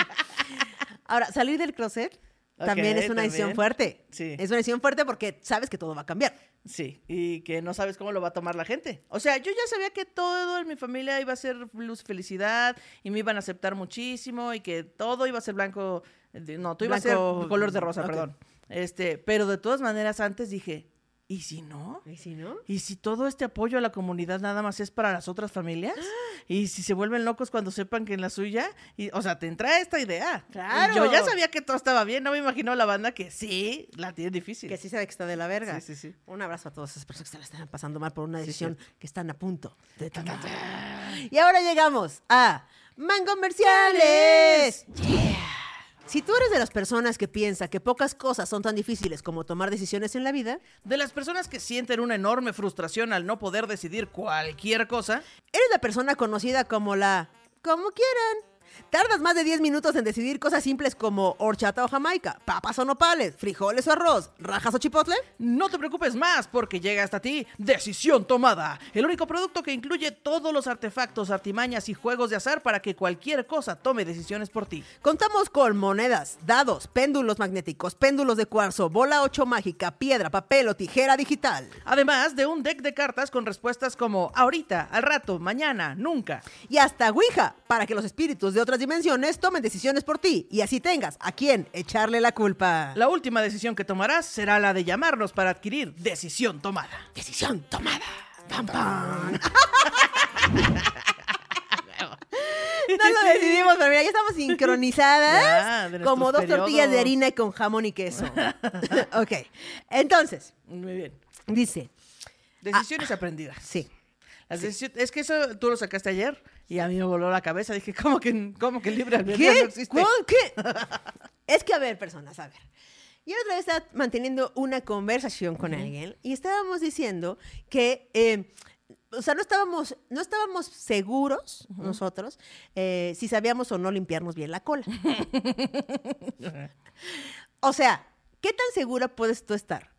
B: Ahora, salir del closet también es una decisión fuerte.
A: Sí.
B: Es una decisión fuerte porque sabes que todo va a cambiar.
A: Sí, y que no sabes cómo lo va a tomar la gente. O sea, yo ya sabía que todo en mi familia iba a ser luz y felicidad y me iban a aceptar muchísimo y que todo iba a ser blanco. No, todo iba a ser color de rosa,
B: ok.
A: perdón. Este, pero de todas maneras antes dije, ¿y si no?
B: ¿Y si no?
A: ¿Y si todo este apoyo a la comunidad nada más es para las otras familias? (gasps) ¿Y si se vuelven locos cuando sepan que en la suya? Y, o sea, te entra esta idea.
B: ¡Claro!
A: Yo ya sabía que todo estaba bien, no me imagino la banda que sí la tiene difícil.
B: Que sí sabe que está de la verga.
A: Sí, sí, sí.
B: Un abrazo a todas esas personas que se la están pasando mal por una decisión que están a punto de tomar. Y ahora llegamos a Mango Comerciales. Yeah. Si tú eres de las personas que piensa que pocas cosas son tan difíciles como tomar decisiones en la vida,
A: De las personas que sienten una enorme frustración al no poder decidir cualquier cosa,
B: Eres la persona conocida como la... como quieran. Tardas más de 10 minutos en decidir cosas simples como horchata o jamaica, papas o nopales, frijoles o arroz, rajas o chipotle.
A: no te preocupes más porque llega hasta ti Decisión Tomada, el único producto que incluye todos los artefactos, artimañas y juegos de azar para que cualquier cosa tome decisiones por ti.
B: Contamos con monedas, dados, péndulos magnéticos, péndulos de cuarzo, bola 8 mágica, piedra, papel o tijera digital.
A: Además de un deck de cartas con respuestas como ahorita, al rato, mañana, nunca.
B: Y hasta Ouija, para que los espíritus de otras dimensiones tomen decisiones por ti y así tengas a quien echarle la culpa.
A: La última decisión que tomarás será la de llamarnos para adquirir Decisión Tomada.
B: Decisión tomada. Pam, pam. (laughs) No lo decidimos, pero mira, ya estamos sincronizadas
A: Ya,
B: como dos tortillas de harina y con jamón y queso. (laughs) ok, entonces,
A: Muy bien.
B: dice,
A: Decisiones aprendidas.
B: sí,
A: Las Es que eso tú lo sacaste ayer y a mí me voló la cabeza. Dije, ¿cómo que, cómo que libre albedrío
B: ¿Qué?
A: no existe?
B: ¿Qué? es que, a ver, personas, a ver. Yo otra vez estaba manteniendo una conversación con alguien y estábamos diciendo que, eh, o sea, no estábamos, no estábamos seguros nosotros eh, si sabíamos o no limpiarnos bien la cola. (laughs) o sea, ¿qué tan segura puedes tú estar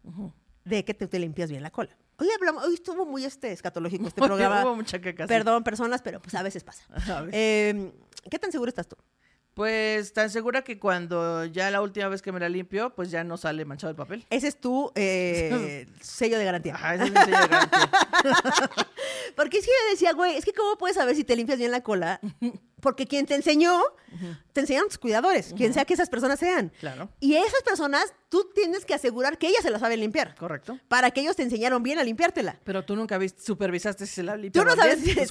B: de que te, te limpias bien la cola? Hoy hablamos, hoy estuvo muy este escatológico este (laughs)
A: Hubo
B: programa.
A: mucha caca, sí.
B: Perdón, personas, pero pues a veces pasa. (laughs)
A: A.
B: Eh, ¿Qué tan seguro estás tú?
A: Pues tan segura que cuando ya la última vez que me la limpio, pues ya no sale manchado el papel.
B: Ese es tu eh, (laughs) sello de garantía.
A: Ajá, ese es mi sello de garantía.
B: Porque es que yo decía, güey, es que ¿cómo puedes saber si te limpias bien la cola? Porque quien te enseñó, te enseñaron tus cuidadores, quien sea que esas personas sean.
A: Claro.
B: Y esas personas, tú tienes que asegurar que ellas se la saben limpiar.
A: Correcto.
B: Para que ellos te enseñaron bien a limpiártela.
A: Pero tú nunca viste, supervisaste si se la
B: Tú
A: limpiaban
B: no sabes
A: bien. (laughs)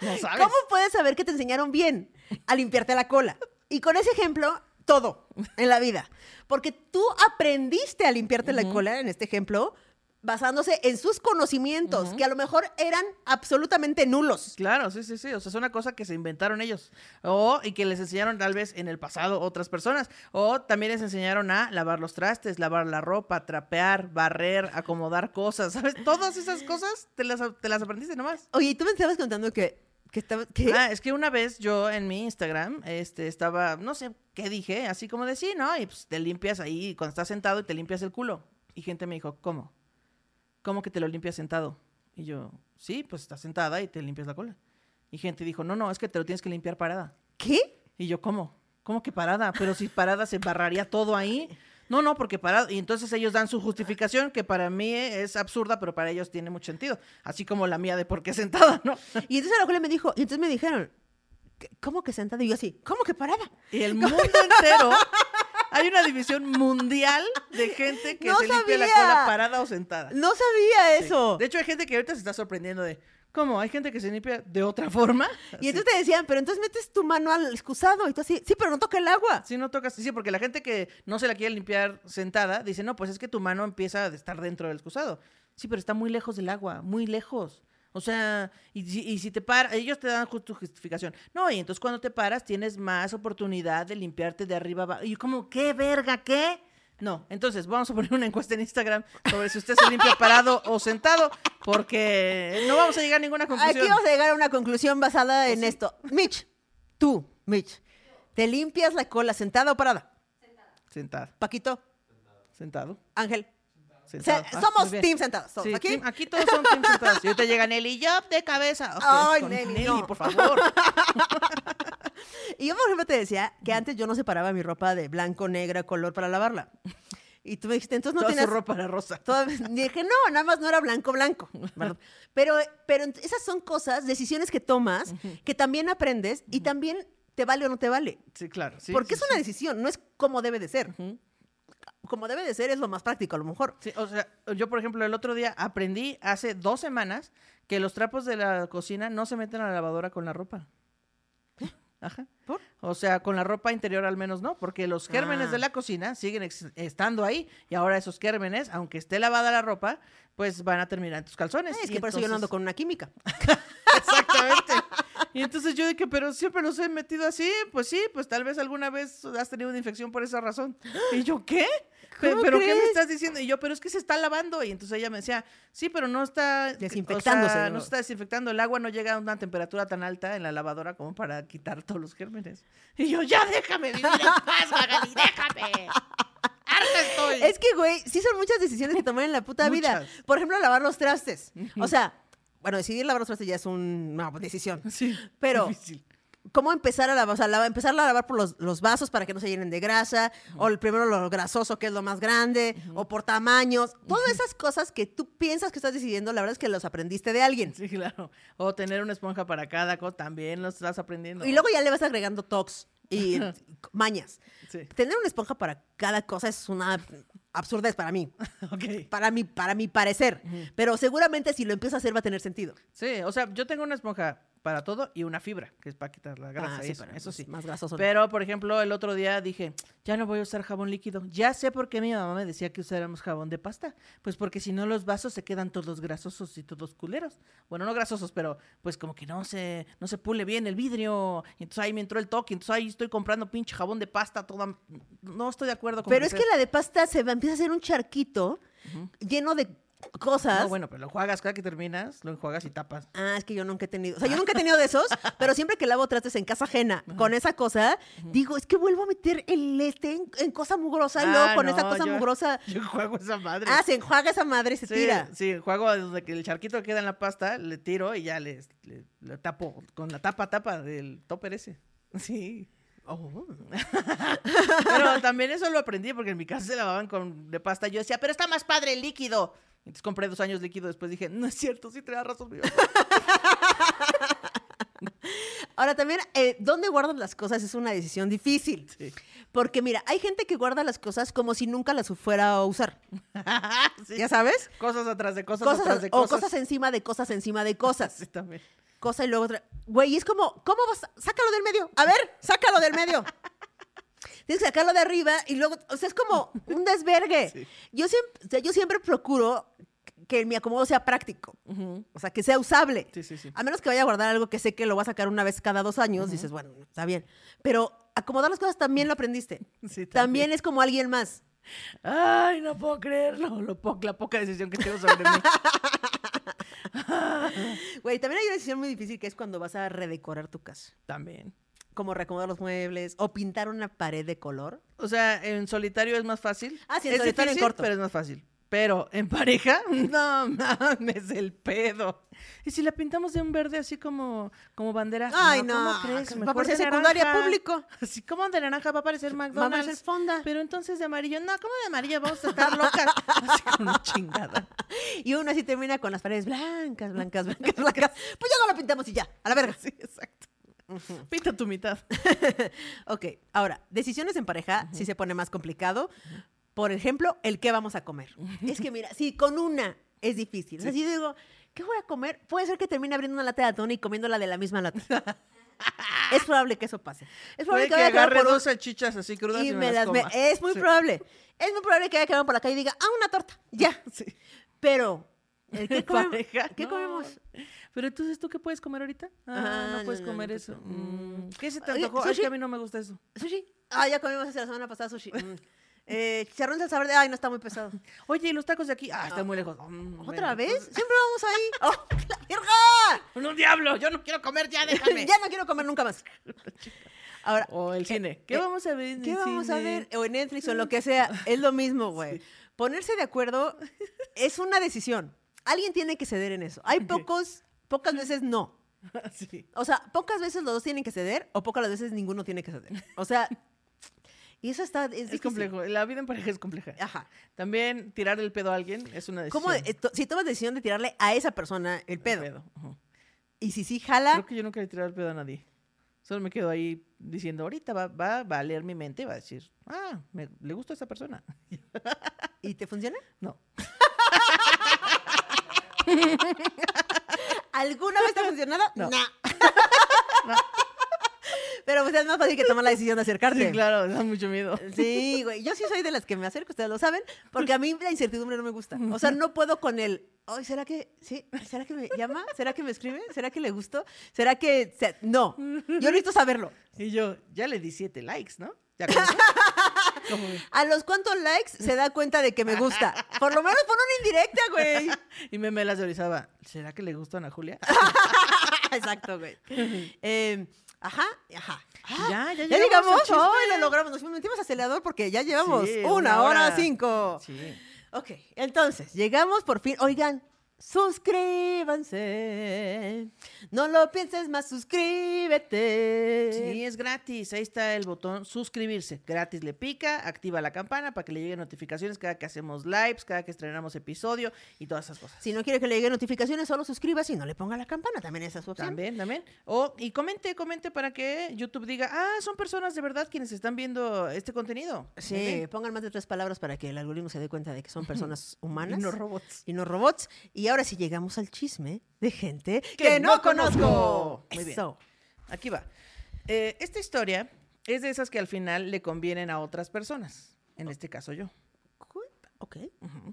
A: No sabes.
B: ¿Cómo puedes saber que te enseñaron bien a limpiarte la cola? Y con ese ejemplo, todo en la vida. Porque tú aprendiste a limpiarte la cola, en este ejemplo, basándose en sus conocimientos, que a lo mejor eran absolutamente nulos.
A: Claro, sí, sí, sí. O sea, es una cosa que se inventaron ellos. O, y que les enseñaron tal vez en el pasado otras personas. O también les enseñaron a lavar los trastes, lavar la ropa, trapear, barrer, acomodar cosas, ¿sabes? Todas esas cosas te las, te las aprendiste nomás.
B: Oye, y tú me estabas contando que, que estaba... Que...
A: Ah, es que una vez yo en mi Instagram este, estaba, no sé qué dije, así como de sí, ¿no? Y pues te limpias ahí cuando estás sentado y te limpias el culo. Y gente me dijo, ¿cómo? ¿Cómo que te lo limpias sentado? Y yo, sí, pues estás sentada y te limpias la cola. Y gente dijo, no, no, es que te lo tienes que limpiar parada.
B: ¿Qué?
A: Y yo, ¿cómo? ¿Cómo que parada? Pero si parada se barraría todo ahí. No, no, porque parada. Y entonces ellos dan su justificación, que para mí es absurda, pero para ellos tiene mucho sentido. Así como la mía de por qué sentada, ¿no?
B: Y entonces la cola me dijo, y entonces me dijeron, "¿Qué- ¿cómo que sentada? Y yo así, ¿cómo que parada?
A: Y el mundo entero. Hay una división mundial de gente que
B: No
A: se limpia la cola parada o sentada.
B: No sabía
A: Sí.
B: eso.
A: De hecho, hay gente que ahorita se está sorprendiendo de. ¿Cómo? ¿Hay gente que se limpia de otra forma?
B: Y entonces te decían, pero entonces metes tu mano al excusado y tú así, sí, pero no toca el agua.
A: Si no tocas, sí, porque la gente que no se la quiere limpiar sentada dice, no, pues es que tu mano empieza a estar dentro del excusado. Sí, pero está muy lejos del agua, muy lejos. O sea, y si, y si te paras, ellos te dan ju- tu justificación. No, y entonces cuando te paras tienes más oportunidad de limpiarte de arriba abajo. Y yo como, ¿qué verga, qué? No, entonces vamos a poner una encuesta en Instagram sobre si usted se limpia parado o sentado, porque no vamos a llegar a ninguna conclusión.
B: Aquí vamos a llegar a una conclusión basada en esto. Mitch, tú, Mitch, ¿te limpias la cola sentada o parada?
A: Sentado,
B: Paquito,
A: sentado,
B: Ángel. Se-
A: Ah,
B: somos team sentados.
A: Sí,
B: aquí.
A: team- aquí todos son team sentados. Y ahorita llega Nelly, yo de cabeza.
B: Ay,
A: con
B: Nelly, no.
A: por favor. (laughs)
B: Y yo, por ejemplo, te decía que antes yo no separaba mi ropa de blanco, negra, color para lavarla. Y tú me dijiste, entonces no
A: Toda
B: tienes...
A: su ropa era rosa.
B: Toda- dije, no, nada más no era blanco, blanco. Pero, pero esas son cosas, decisiones que tomas, que también aprendes y también te vale o no te vale.
A: Sí, claro. sí,
B: Porque
A: sí,
B: es una decisión, no es como debe de ser. Como debe de ser es lo más práctico, a lo mejor.
A: Sí, o sea, yo, por ejemplo, el otro día aprendí hace dos semanas que los trapos de la cocina no se meten a la lavadora con la ropa. Ajá.
B: ¿Por?
A: O sea, con la ropa interior al menos no, porque los gérmenes
B: Ah.
A: de la cocina siguen estando ahí y ahora esos gérmenes, aunque esté lavada la ropa, pues van a terminar en tus calzones.
B: Es
A: Y
B: que por eso yo no ando con una química. (laughs)
A: Exactamente. (laughs) Y entonces yo dije, pero siempre los he metido así. Pues sí, pues tal vez alguna vez has tenido una infección por esa razón. Y yo, ¿qué? (gasps) Pe-
B: ¿Cómo
A: ¿Pero qué me
B: crees?
A: estás diciendo? Y yo, pero es que se está lavando. Y entonces ella me decía, sí, pero no está...
B: Desinfectándose,
A: o sea,
B: ¿no?
A: no se está desinfectando. El agua no llega a una temperatura tan alta en la lavadora como para quitar todos los gérmenes. Y yo, ya déjame vivir en paz, Magali, déjame. (laughs) Estoy.
B: Es que, güey, sí son muchas decisiones que tomar en la puta vida.
A: Muchas.
B: Por ejemplo, lavar los trastes. O sea, bueno, decidir lavar los trastes ya es un- una decisión. (laughs)
A: Sí,
B: Pero-
A: difícil.
B: ¿Cómo empezar a lavar? O sea, empezar a lavar por los, los vasos para que no se llenen de grasa, o el primero lo grasoso, que es lo más grande, o por tamaños. Todas esas cosas que tú piensas que estás decidiendo, la verdad es que los aprendiste de alguien.
A: Sí, claro. O tener una esponja para cada cosa, también lo estás aprendiendo.
B: Y luego ya le vas agregando tocs y (laughs) mañas.
A: Sí.
B: Tener una esponja para cada cosa es una absurdez para mí, (laughs) para mi, para mi parecer. Pero seguramente si lo empiezas a hacer va a tener sentido.
A: Sí, o sea, yo tengo una esponja para todo y una fibra, que es para quitar la grasa.
B: Ah,
A: y
B: sí,
A: eso, sí.
B: más grasoso.
A: Pero, por ejemplo, el otro día dije, ya no voy a usar jabón líquido. Ya sé por qué mi mamá me decía que usáramos jabón de pasta. Pues porque si no los vasos se quedan todos grasosos y todos culeros. Bueno, no grasosos, pero pues como que no se, no se pule bien el vidrio. Y entonces ahí me entró el toque. Entonces ahí estoy comprando pinche jabón de pasta toda... No estoy de acuerdo con
B: Pero es que la de pasta se va, empieza a hacer un charquito lleno de cosas.
A: No, bueno, pero lo juegas cada que terminas, lo enjuagas y tapas.
B: Ah, es que yo nunca he tenido. O sea, yo nunca he tenido de esos, (laughs) pero siempre que lavo trastes en casa ajena con esa cosa, digo, es que vuelvo a meter el este en, en cosa mugrosa y luego
A: Ah,
B: con esa cosa
A: yo-
B: mugrosa. (laughs)
A: Yo juego esa madre.
B: Ah, se enjuaga esa madre y se
A: Sí,
B: tira.
A: Sí, juego donde que el charquito que queda en la pasta, le tiro y ya le, le- le tapo con la tapa tapa del topper ese. (laughs) Sí.
B: Oh.
A: Pero también eso lo aprendí porque en mi casa se lavaban con de pasta. Yo decía, pero está más padre el líquido. Entonces compré dos años líquido. Después dije, no es cierto, sí tenía razón. mi mamá". (laughs)
B: Ahora también, eh, ¿dónde guardas las cosas? Es una decisión difícil.
A: Sí.
B: Porque mira, hay gente que guarda las cosas como si nunca las fuera a usar. (laughs)
A: Sí.
B: ¿Ya sabes?
A: Cosas atrás de cosas,
B: Cosas,
A: atrás de
B: o
A: cosas.
B: cosas encima de cosas encima de cosas.
A: Sí, también.
B: Cosa y luego otra. Güey, es como, ¿cómo vas? Sácalo del medio. A ver, sácalo del medio. (laughs) Tienes que sacarlo de arriba y luego, o sea, es como un desvergue. (laughs)
A: Sí.
B: Yo, siempre, o sea, yo siempre procuro que mi acomodo sea práctico, o sea, que sea usable.
A: Sí, sí, sí.
B: A menos que vaya a guardar algo que sé que lo voy a sacar una vez cada dos años, dices, bueno, está bien. Pero acomodar las cosas también lo aprendiste. (laughs)
A: Sí,
B: También es como alguien más.
A: Ay, no puedo creerlo. Lo po- la poca decisión que tengo sobre mí. (laughs)
B: Güey, también hay una decisión muy difícil que es cuando vas a redecorar tu casa.
A: También.
B: Como reacomodar los muebles o pintar una pared de color.
A: O sea, en solitario es más fácil.
B: Ah, sí, en
A: es
B: solitario en corto.
A: pero es más fácil. Pero en pareja, (laughs) no mames el pedo. ¿Y si la pintamos de un verde así como, como bandera?
B: Ay, no,
A: ¿cómo crees?
B: va a parecer secundaria
A: naranja.
B: público. (laughs)
A: Así como de naranja va a parecer
B: Va a
A: McDonald's.
B: parecer fonda.
A: Pero entonces de amarillo, no, ¿cómo de amarillo? Vamos a estar locas. (laughs) Así como una chingada.
B: Y uno así termina con las paredes blancas, blancas, blancas, blancas. Pues ya no lo pintamos y ya, a la verga.
A: Sí, exacto. Pinta tu mitad. (laughs)
B: Ok, ahora, decisiones en pareja sí se pone más complicado. Por ejemplo, el qué vamos a comer. Es que mira, sí, con una es difícil. O sea, si digo, ¿qué voy a comer? Puede ser que termine abriendo una lata de atún y comiéndola de la misma lata. (laughs) es probable que eso pase. Es probable
A: Puede que
B: vaya a quedar
A: agarre
B: por
A: dos salchichas así crudas y,
B: y
A: me,
B: me
A: las
B: las me-
A: coma.
B: Es muy
A: Sí.
B: probable. Es muy probable que vaya a quedar por la calle y diga, ah, una torta. Ya. (laughs)
A: Sí.
B: Pero, ¿el ¿qué, (laughs)
A: En
B: comemos?
A: pareja,
B: ¿Qué
A: no.
B: comemos?
A: Pero entonces, ¿tú qué puedes comer ahorita? Ah,
B: Ah,
A: no puedes
B: no, no,
A: comer
B: no
A: eso.
B: mm.
A: ¿Qué se te antojó? Ay, es que
B: sushi.
A: a mí no me gusta eso.
B: ¿Sushi? Ah, ya comimos hace la semana pasada sushi. (laughs) Mm. Eh, chicharrón de salsa verde. Ay, no está muy pesado.
A: Oye, ¿y los tacos de aquí? Ah, están muy lejos. Mm,
B: ¿Otra
A: bueno,
B: vez?
A: entonces- (laughs)
B: Siempre vamos ahí. ¡Oh, la verga!
A: ¡No, diablo! Yo no quiero comer ya, déjame.
B: ya no quiero comer nunca más. Ahora,
A: O el cine. ¿Qué
B: eh,
A: vamos a ver en
B: ¿qué
A: el
B: vamos a ver? O en Netflix o en lo que sea. Es lo mismo, güey. Ponerse de acuerdo es una decisión. Alguien tiene que ceder en eso. Hay pocos, pocas veces no. (laughs)
A: sí.
B: O sea, pocas veces los dos tienen que ceder o pocas veces ninguno tiene que ceder. O sea, y eso está, es,
A: complejo. La vida en pareja es compleja.
B: Ajá.
A: También tirar el pedo a alguien es una decisión.
B: ¿Cómo, eh, si tomas decisión de tirarle a esa persona el
A: El
B: pedo, y si sí jala,
A: Creo que yo nunca le he tirado el pedo a nadie. Solo me quedo ahí diciendo, ahorita va, va, va a leer mi mente y va a decir, ah, me- le gusta a esa persona.
B: ¿y te funciona?
A: No. (laughs)
B: ¿Alguna vez te ha funcionado?
A: No. (laughs)
B: No. Pero pues es más fácil que tomar la decisión de acercarte.
A: Sí, claro, da mucho miedo.
B: Sí, güey. Yo sí soy de las que me acerco, ustedes lo saben, porque a mí la incertidumbre no me gusta. O sea, no puedo con el, ay, ¿será que, sí? ¿Será que me llama? ¿Será que me escribe? ¿Será que le gustó? ¿Será que, se- no? Yo necesito saberlo.
A: Y yo, ya le di siete likes, ¿no? ¿Ya (laughs) (laughs)
B: ¿A los cuántos likes se da cuenta de que me gusta? Por lo menos pon una indirecta, güey. (laughs)
A: y me, me las ¿será que le gusta a Julia? (laughs)
B: Exacto, güey. Eh, ajá, ajá. Ah,
A: Ya, ya
B: ¿Ya
A: llegamos chisme.
B: ¡Ay, lo logramos! Nos metimos acelerador porque ya llevamos
A: Sí,
B: una hora,
A: hora.
B: cinco.
A: Sí.
B: Ok, entonces, llegamos por fin. Oigan, suscríbanse. No lo pienses más, suscríbete.
A: Sí, es gratis. Ahí está el botón suscribirse. Gratis le pica, activa la campana para que le lleguen notificaciones cada que hacemos lives, cada que estrenamos episodio y todas esas cosas.
B: Si no quiere que le lleguen notificaciones, solo suscríbase y no le ponga la campana. También esa es su opción.
A: También, también. O, y comente, comente para que YouTube diga, ah, son personas de verdad quienes están viendo este contenido.
B: Sí, pongan más de tres palabras para que el algoritmo se dé cuenta de que son (laughs) personas humanas.
A: Y no robots.
B: y no robots. Y ahora sí llegamos al chisme de gente que,
A: Que
B: no,
A: no
B: conozco.
A: Muy bien. Aquí va. Eh, esta historia es de esas que al final le convienen a otras personas. En este caso yo.
B: Ok,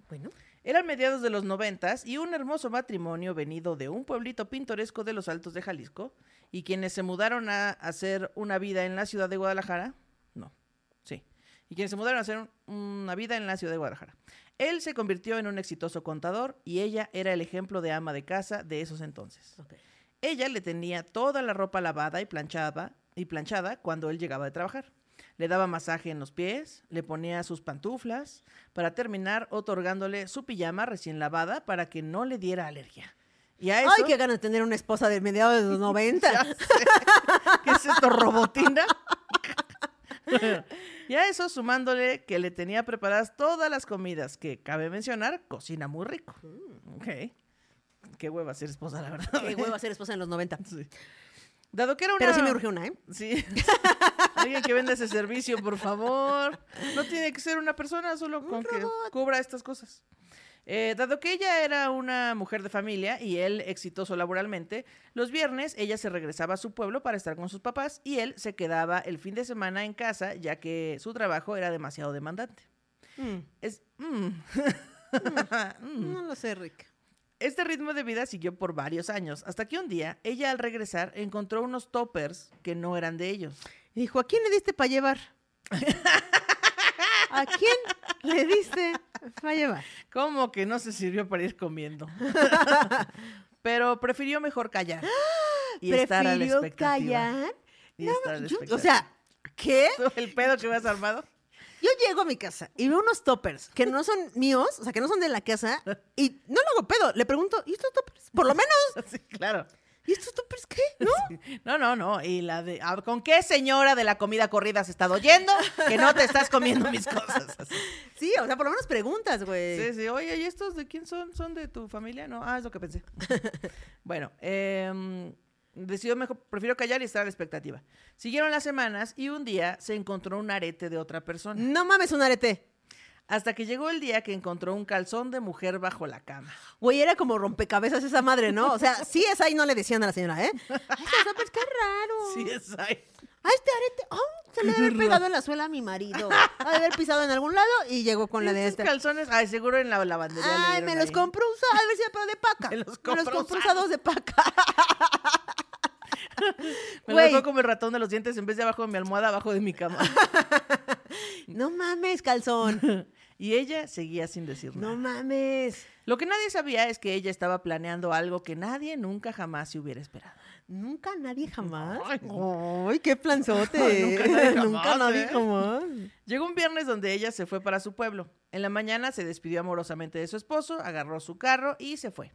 B: bueno.
A: Eran mediados de los noventas y un hermoso matrimonio venido de un pueblito pintoresco de los Altos de Jalisco y quienes se mudaron a hacer una vida en la ciudad de Guadalajara, y quienes se mudaron a hacer un- una vida en la ciudad de Guadalajara. Él se convirtió en un exitoso contador y ella era el ejemplo de ama de casa de esos entonces. Ella le tenía toda la ropa lavada y planchada, y planchada cuando él llegaba de trabajar. Le daba masaje en los pies, le ponía sus pantuflas, para terminar otorgándole su pijama recién lavada para que no le diera alergia. Y a eso,
B: Ay, qué ganas de tener una esposa de mediados de los (laughs) 90.
A: Ya sé. ¿Qué es esto, robotina? (laughs) y a eso sumándole que le tenía preparadas todas las comidas, que cabe mencionar, cocina muy rico. Ok. Qué hueva ser esposa, la verdad.
B: Qué hueva ser esposa en los 90.
A: Sí. Dado que era una...
B: Pero sí me urge una, ¿eh?
A: Sí. (laughs) Alguien que venda ese servicio, por favor. No tiene que ser una persona, solo con que cubra estas cosas. Eh, dado que ella era una mujer de familia y él exitoso laboralmente, los viernes ella se regresaba a su pueblo para estar con sus papás y él se quedaba el fin de semana en casa ya que su trabajo era demasiado demandante.
B: Mm,
A: Es, mm. (laughs) Mm.
B: No lo sé, Rick.
A: Este ritmo de vida siguió por varios años, hasta que un día ella al regresar encontró unos toppers que no eran de ellos.
B: Dijo, ¿a quién le diste para llevar? (laughs) ¿A quién le diste para llevar?
A: Como que no se sirvió para ir comiendo. (laughs) Pero prefirió mejor callar. Y estar a la
B: ¿Prefirió
A: expectativa.
B: callar?
A: Y
B: No,
A: estar a la
B: yo- o sea, ¿qué? (laughs)
A: ¿Tú el pedo que me has armado?
B: Yo llego a mi casa y veo unos toppers que no son míos, o sea, que no son de la casa, y no lo hago pedo. Le pregunto, ¿y estos toppers? Por lo menos, (laughs)
A: Sí, claro.
B: ¿Y estos toppers qué? ¿No? (laughs)
A: No, no, no. Y la de. ah, ¿Con qué señora de la comida corrida has estado yendo que no te estás comiendo mis cosas? Así. (laughs)
B: Sí, o sea, por lo menos preguntas, güey.
A: Sí, sí. Oye, ¿y estos de quién son? ¿Son de tu familia? No. Ah, es lo que pensé. (laughs) bueno, eh, decidió mejor, prefiero callar y estar a la expectativa. Siguieron las semanas y un día se encontró un arete de otra persona.
B: No mames, un arete.
A: Hasta que llegó el día que encontró un calzón de mujer bajo la cama.
B: Güey, era como rompecabezas esa madre, ¿no? O sea, sí es ahí, no le decían a la señora, ¿eh? Ay, toppers, qué raro.
A: Sí, es ahí.
B: Ah, este arete, oh, se le debe haber (laughs) pegado en la suela a mi marido. Ha de haber pisado en algún lado y llegó con la de este.
A: calzones, ay, seguro en la lavandería.
B: Ay, me los
A: ahí.
B: compró usados, a ver si pero de paca. (laughs)
A: Me los
B: Me los
A: compró
B: compró
A: usados.
B: de paca. (laughs)
A: Me lo
B: Güey.
A: dejó como el ratón de los dientes en vez de abajo de mi almohada, abajo de mi cama.
B: No mames, calzón. (laughs)
A: y ella seguía sin decir nada.
B: No mames.
A: Lo que nadie sabía es que ella estaba planeando algo que nadie nunca jamás se hubiera esperado.
B: Nunca nadie jamás.
A: Ay,
B: Ay, qué planzote.
A: Nunca nadie (laughs) jamás,
B: Nunca nadie
A: ¿eh?
B: jamás.
A: Llegó un viernes donde ella se fue para su pueblo. En la mañana se despidió amorosamente de su esposo, agarró su carro y se fue.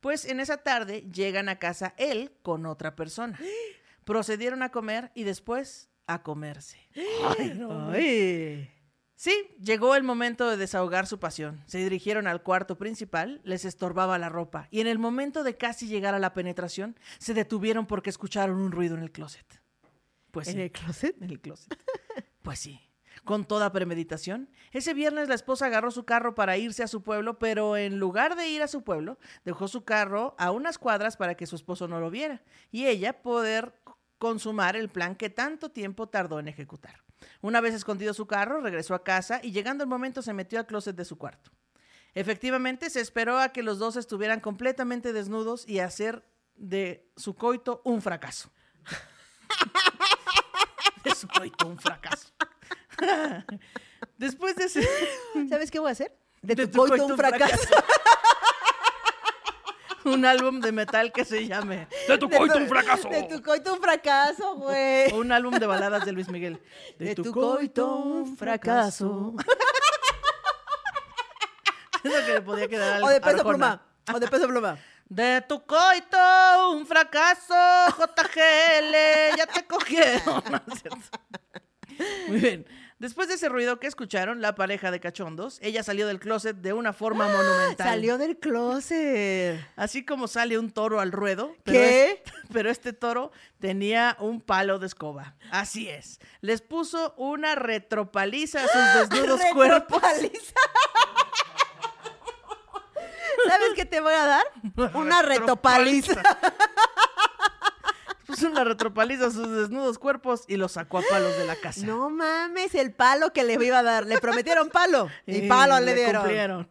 A: Pues en esa tarde llegan a casa él con otra persona. (gasps) Procedieron a comer y después a comerse. Ay, no.
B: Ay.
A: Sí, llegó el momento de desahogar su pasión. Se dirigieron al cuarto principal, les estorbaba la ropa y en el momento de casi llegar a la penetración, se detuvieron porque escucharon un ruido en el closet. Pues
B: ¿En
A: sí,
B: el closet?
A: en el closet. Pues sí, con toda premeditación. Ese viernes la esposa agarró su carro para irse a su pueblo, pero en lugar de ir a su pueblo, dejó su carro a unas cuadras para que su esposo no lo viera y ella poder consumar el plan que tanto tiempo tardó en ejecutar. Una vez escondido su carro, regresó a casa y llegando el momento se metió al closet de su cuarto. Efectivamente, se esperó a que los dos estuvieran completamente desnudos y hacer de su coito un fracaso. de su coito un fracaso. Después de ese...
B: ¿Sabes qué voy a hacer? De,
A: De
B: tu,
A: tu
B: coito,
A: coito
B: un
A: un
B: fracaso.
A: Un álbum de metal que se llame De tu coito un fracaso.
B: De tu coito un fracaso, güey.
A: O un álbum de baladas de Luis Miguel.
B: De tu coito un fracaso. (laughs)
A: Es lo que le podía quedar al
B: O de peso
A: Arjona.
B: pluma. O de peso pluma.
A: De tu coito, un fracaso, JGL, ya te cogieron. (laughs) No, es cierto. Muy bien. Después de ese ruido que escucharon, la pareja de cachondos, ella salió del closet de una forma monumental.
B: Salió del closet.
A: Así como sale un toro al ruedo. Pero
B: ¿Qué?
A: es- (laughs) pero este toro tenía un palo de escoba. Así es. Les puso una retropaliza a sus desnudos (laughs) cuerpos.
B: Retropaliza. (laughs) ¿Sabes qué te voy a dar? Una retopaliza.
A: Puso (laughs) una retropaliza a sus desnudos cuerpos y los sacó a palos de la casa.
B: No mames, el palo que le iba a dar. Le prometieron palo. (laughs) Y
A: Y
B: palo le dieron.
A: cumplieron.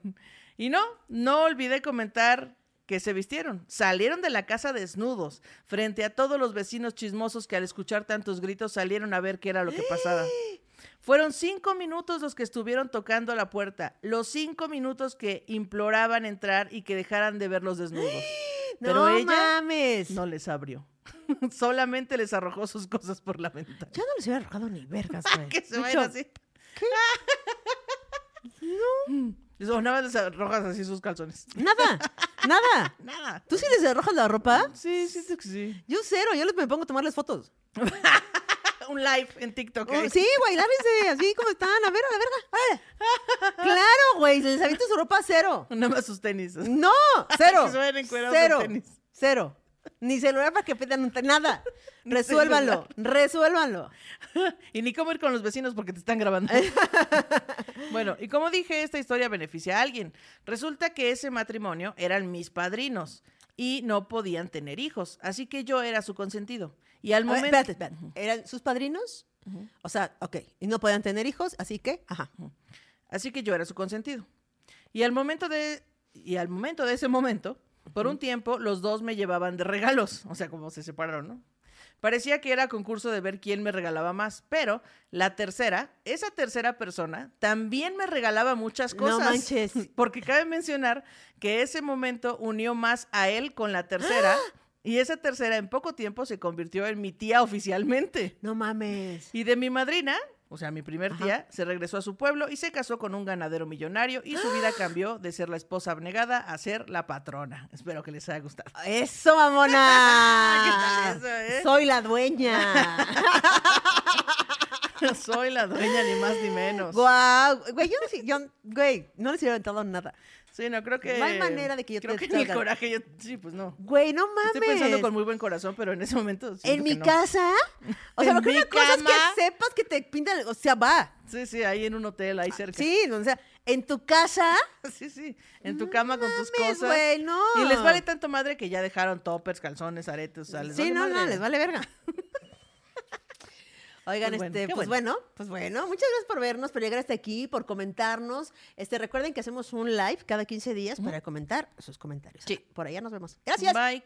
A: Y no, no olvidé comentar que se vistieron. Salieron de la casa desnudos, frente a todos los vecinos chismosos que al escuchar tantos gritos salieron a ver qué era lo que pasaba. (gasps) (gasps) (gasps) Fueron cinco minutos los que estuvieron tocando la puerta, los cinco minutos que imploraban entrar y que dejaran de ver los desnudos. (gasps) Pero
B: no
A: ella
B: mames.
A: no les abrió. (laughs) Solamente les arrojó sus cosas por la ventana.
B: Yo no les hubiera arrojado ni vergas, (laughs) güey.
A: que se vayan así. (laughs) no. O nada les arrojas así sus calzones.
B: Nada, nada.
A: Nada.
B: ¿Tú sí les arrojas la ropa?
A: Sí, siento que sí.
B: Yo cero, yo les me pongo a tomarles fotos.
A: Un live en TikTok.
B: Oh,
A: ¿eh?
B: sí, güey, lárguense, así como están, a ver, a la verga. órale. Claro, güey, les aviento su ropa cero.
A: Nada más sus tenis.
B: No, (laughs) cero.
A: Que se
B: Cero,
A: tenis.
B: cero. Ni celular para que pidan nada. (laughs) Resuélvanlo, resuélvanlo. (laughs)
A: y ni cómo ir con los vecinos porque te están grabando. bueno, y como dije, esta historia beneficia a alguien. Resulta que ese matrimonio eran mis padrinos y no podían tener hijos, así que yo era su consentido. Y al
B: ver,
A: momento...
B: espérate, espérate. ¿Eran sus padrinos? O sea, ok. Y no podían tener hijos, así que, ajá.
A: Así que yo era su consentido. Y al momento de y al momento de ese momento, por un tiempo los dos me llevaban de regalos, o sea, como se separaron, ¿no? Parecía que era concurso de ver quién me regalaba más, pero la tercera, esa tercera persona, también me regalaba muchas
B: No
A: cosas.
B: manches. (laughs)
A: Porque cabe mencionar que ese momento unió más a él con la tercera, y esa tercera en poco tiempo se convirtió en mi tía oficialmente.
B: No mames.
A: Y de mi madrina, o sea, mi primer
B: Ajá.
A: tía, se regresó a su pueblo y se casó con un ganadero millonario y su vida (gasps) cambió de ser la esposa abnegada a ser la patrona. Espero que les haya gustado.
B: Eso, mamona. (laughs)
A: ¿Qué tal eso, eh?
B: Soy la dueña. (laughs) (laughs)
A: Soy la dueña ni más ni menos.
B: Guau. Güey, yo no, yo, güey, no les hubiera aventado nada.
A: Sí, no, creo que...
B: No hay manera de que yo
A: Creo
B: te
A: que en el
B: salga.
A: coraje yo... Sí, pues no.
B: Güey, no mames.
A: Estoy pensando con muy buen corazón, pero en ese momento
B: ¿En
A: que
B: mi
A: no.
B: casa? O sea, lo que
A: mi
B: una cosa es que sepas que te pintan, o sea, va.
A: Sí, sí, ahí en un hotel, ahí cerca.
B: Sí, o sea, en tu casa. (laughs)
A: Sí, sí. En tu cama con tus cosas.
B: güey, no.
A: Y les vale tanto madre que ya dejaron toppers, calzones, aretes, o sea, les
B: Sí,
A: vale
B: no, no, les vale verga. (laughs) Oigan,
A: Pues bueno,
B: este,
A: qué
B: pues bueno. pues bueno, muchas gracias por vernos, por llegar hasta aquí, por comentarnos. Este, recuerden que hacemos un live cada 15 días para comentar sus comentarios.
A: Sí.
B: Por allá nos vemos. Gracias.
A: Bye.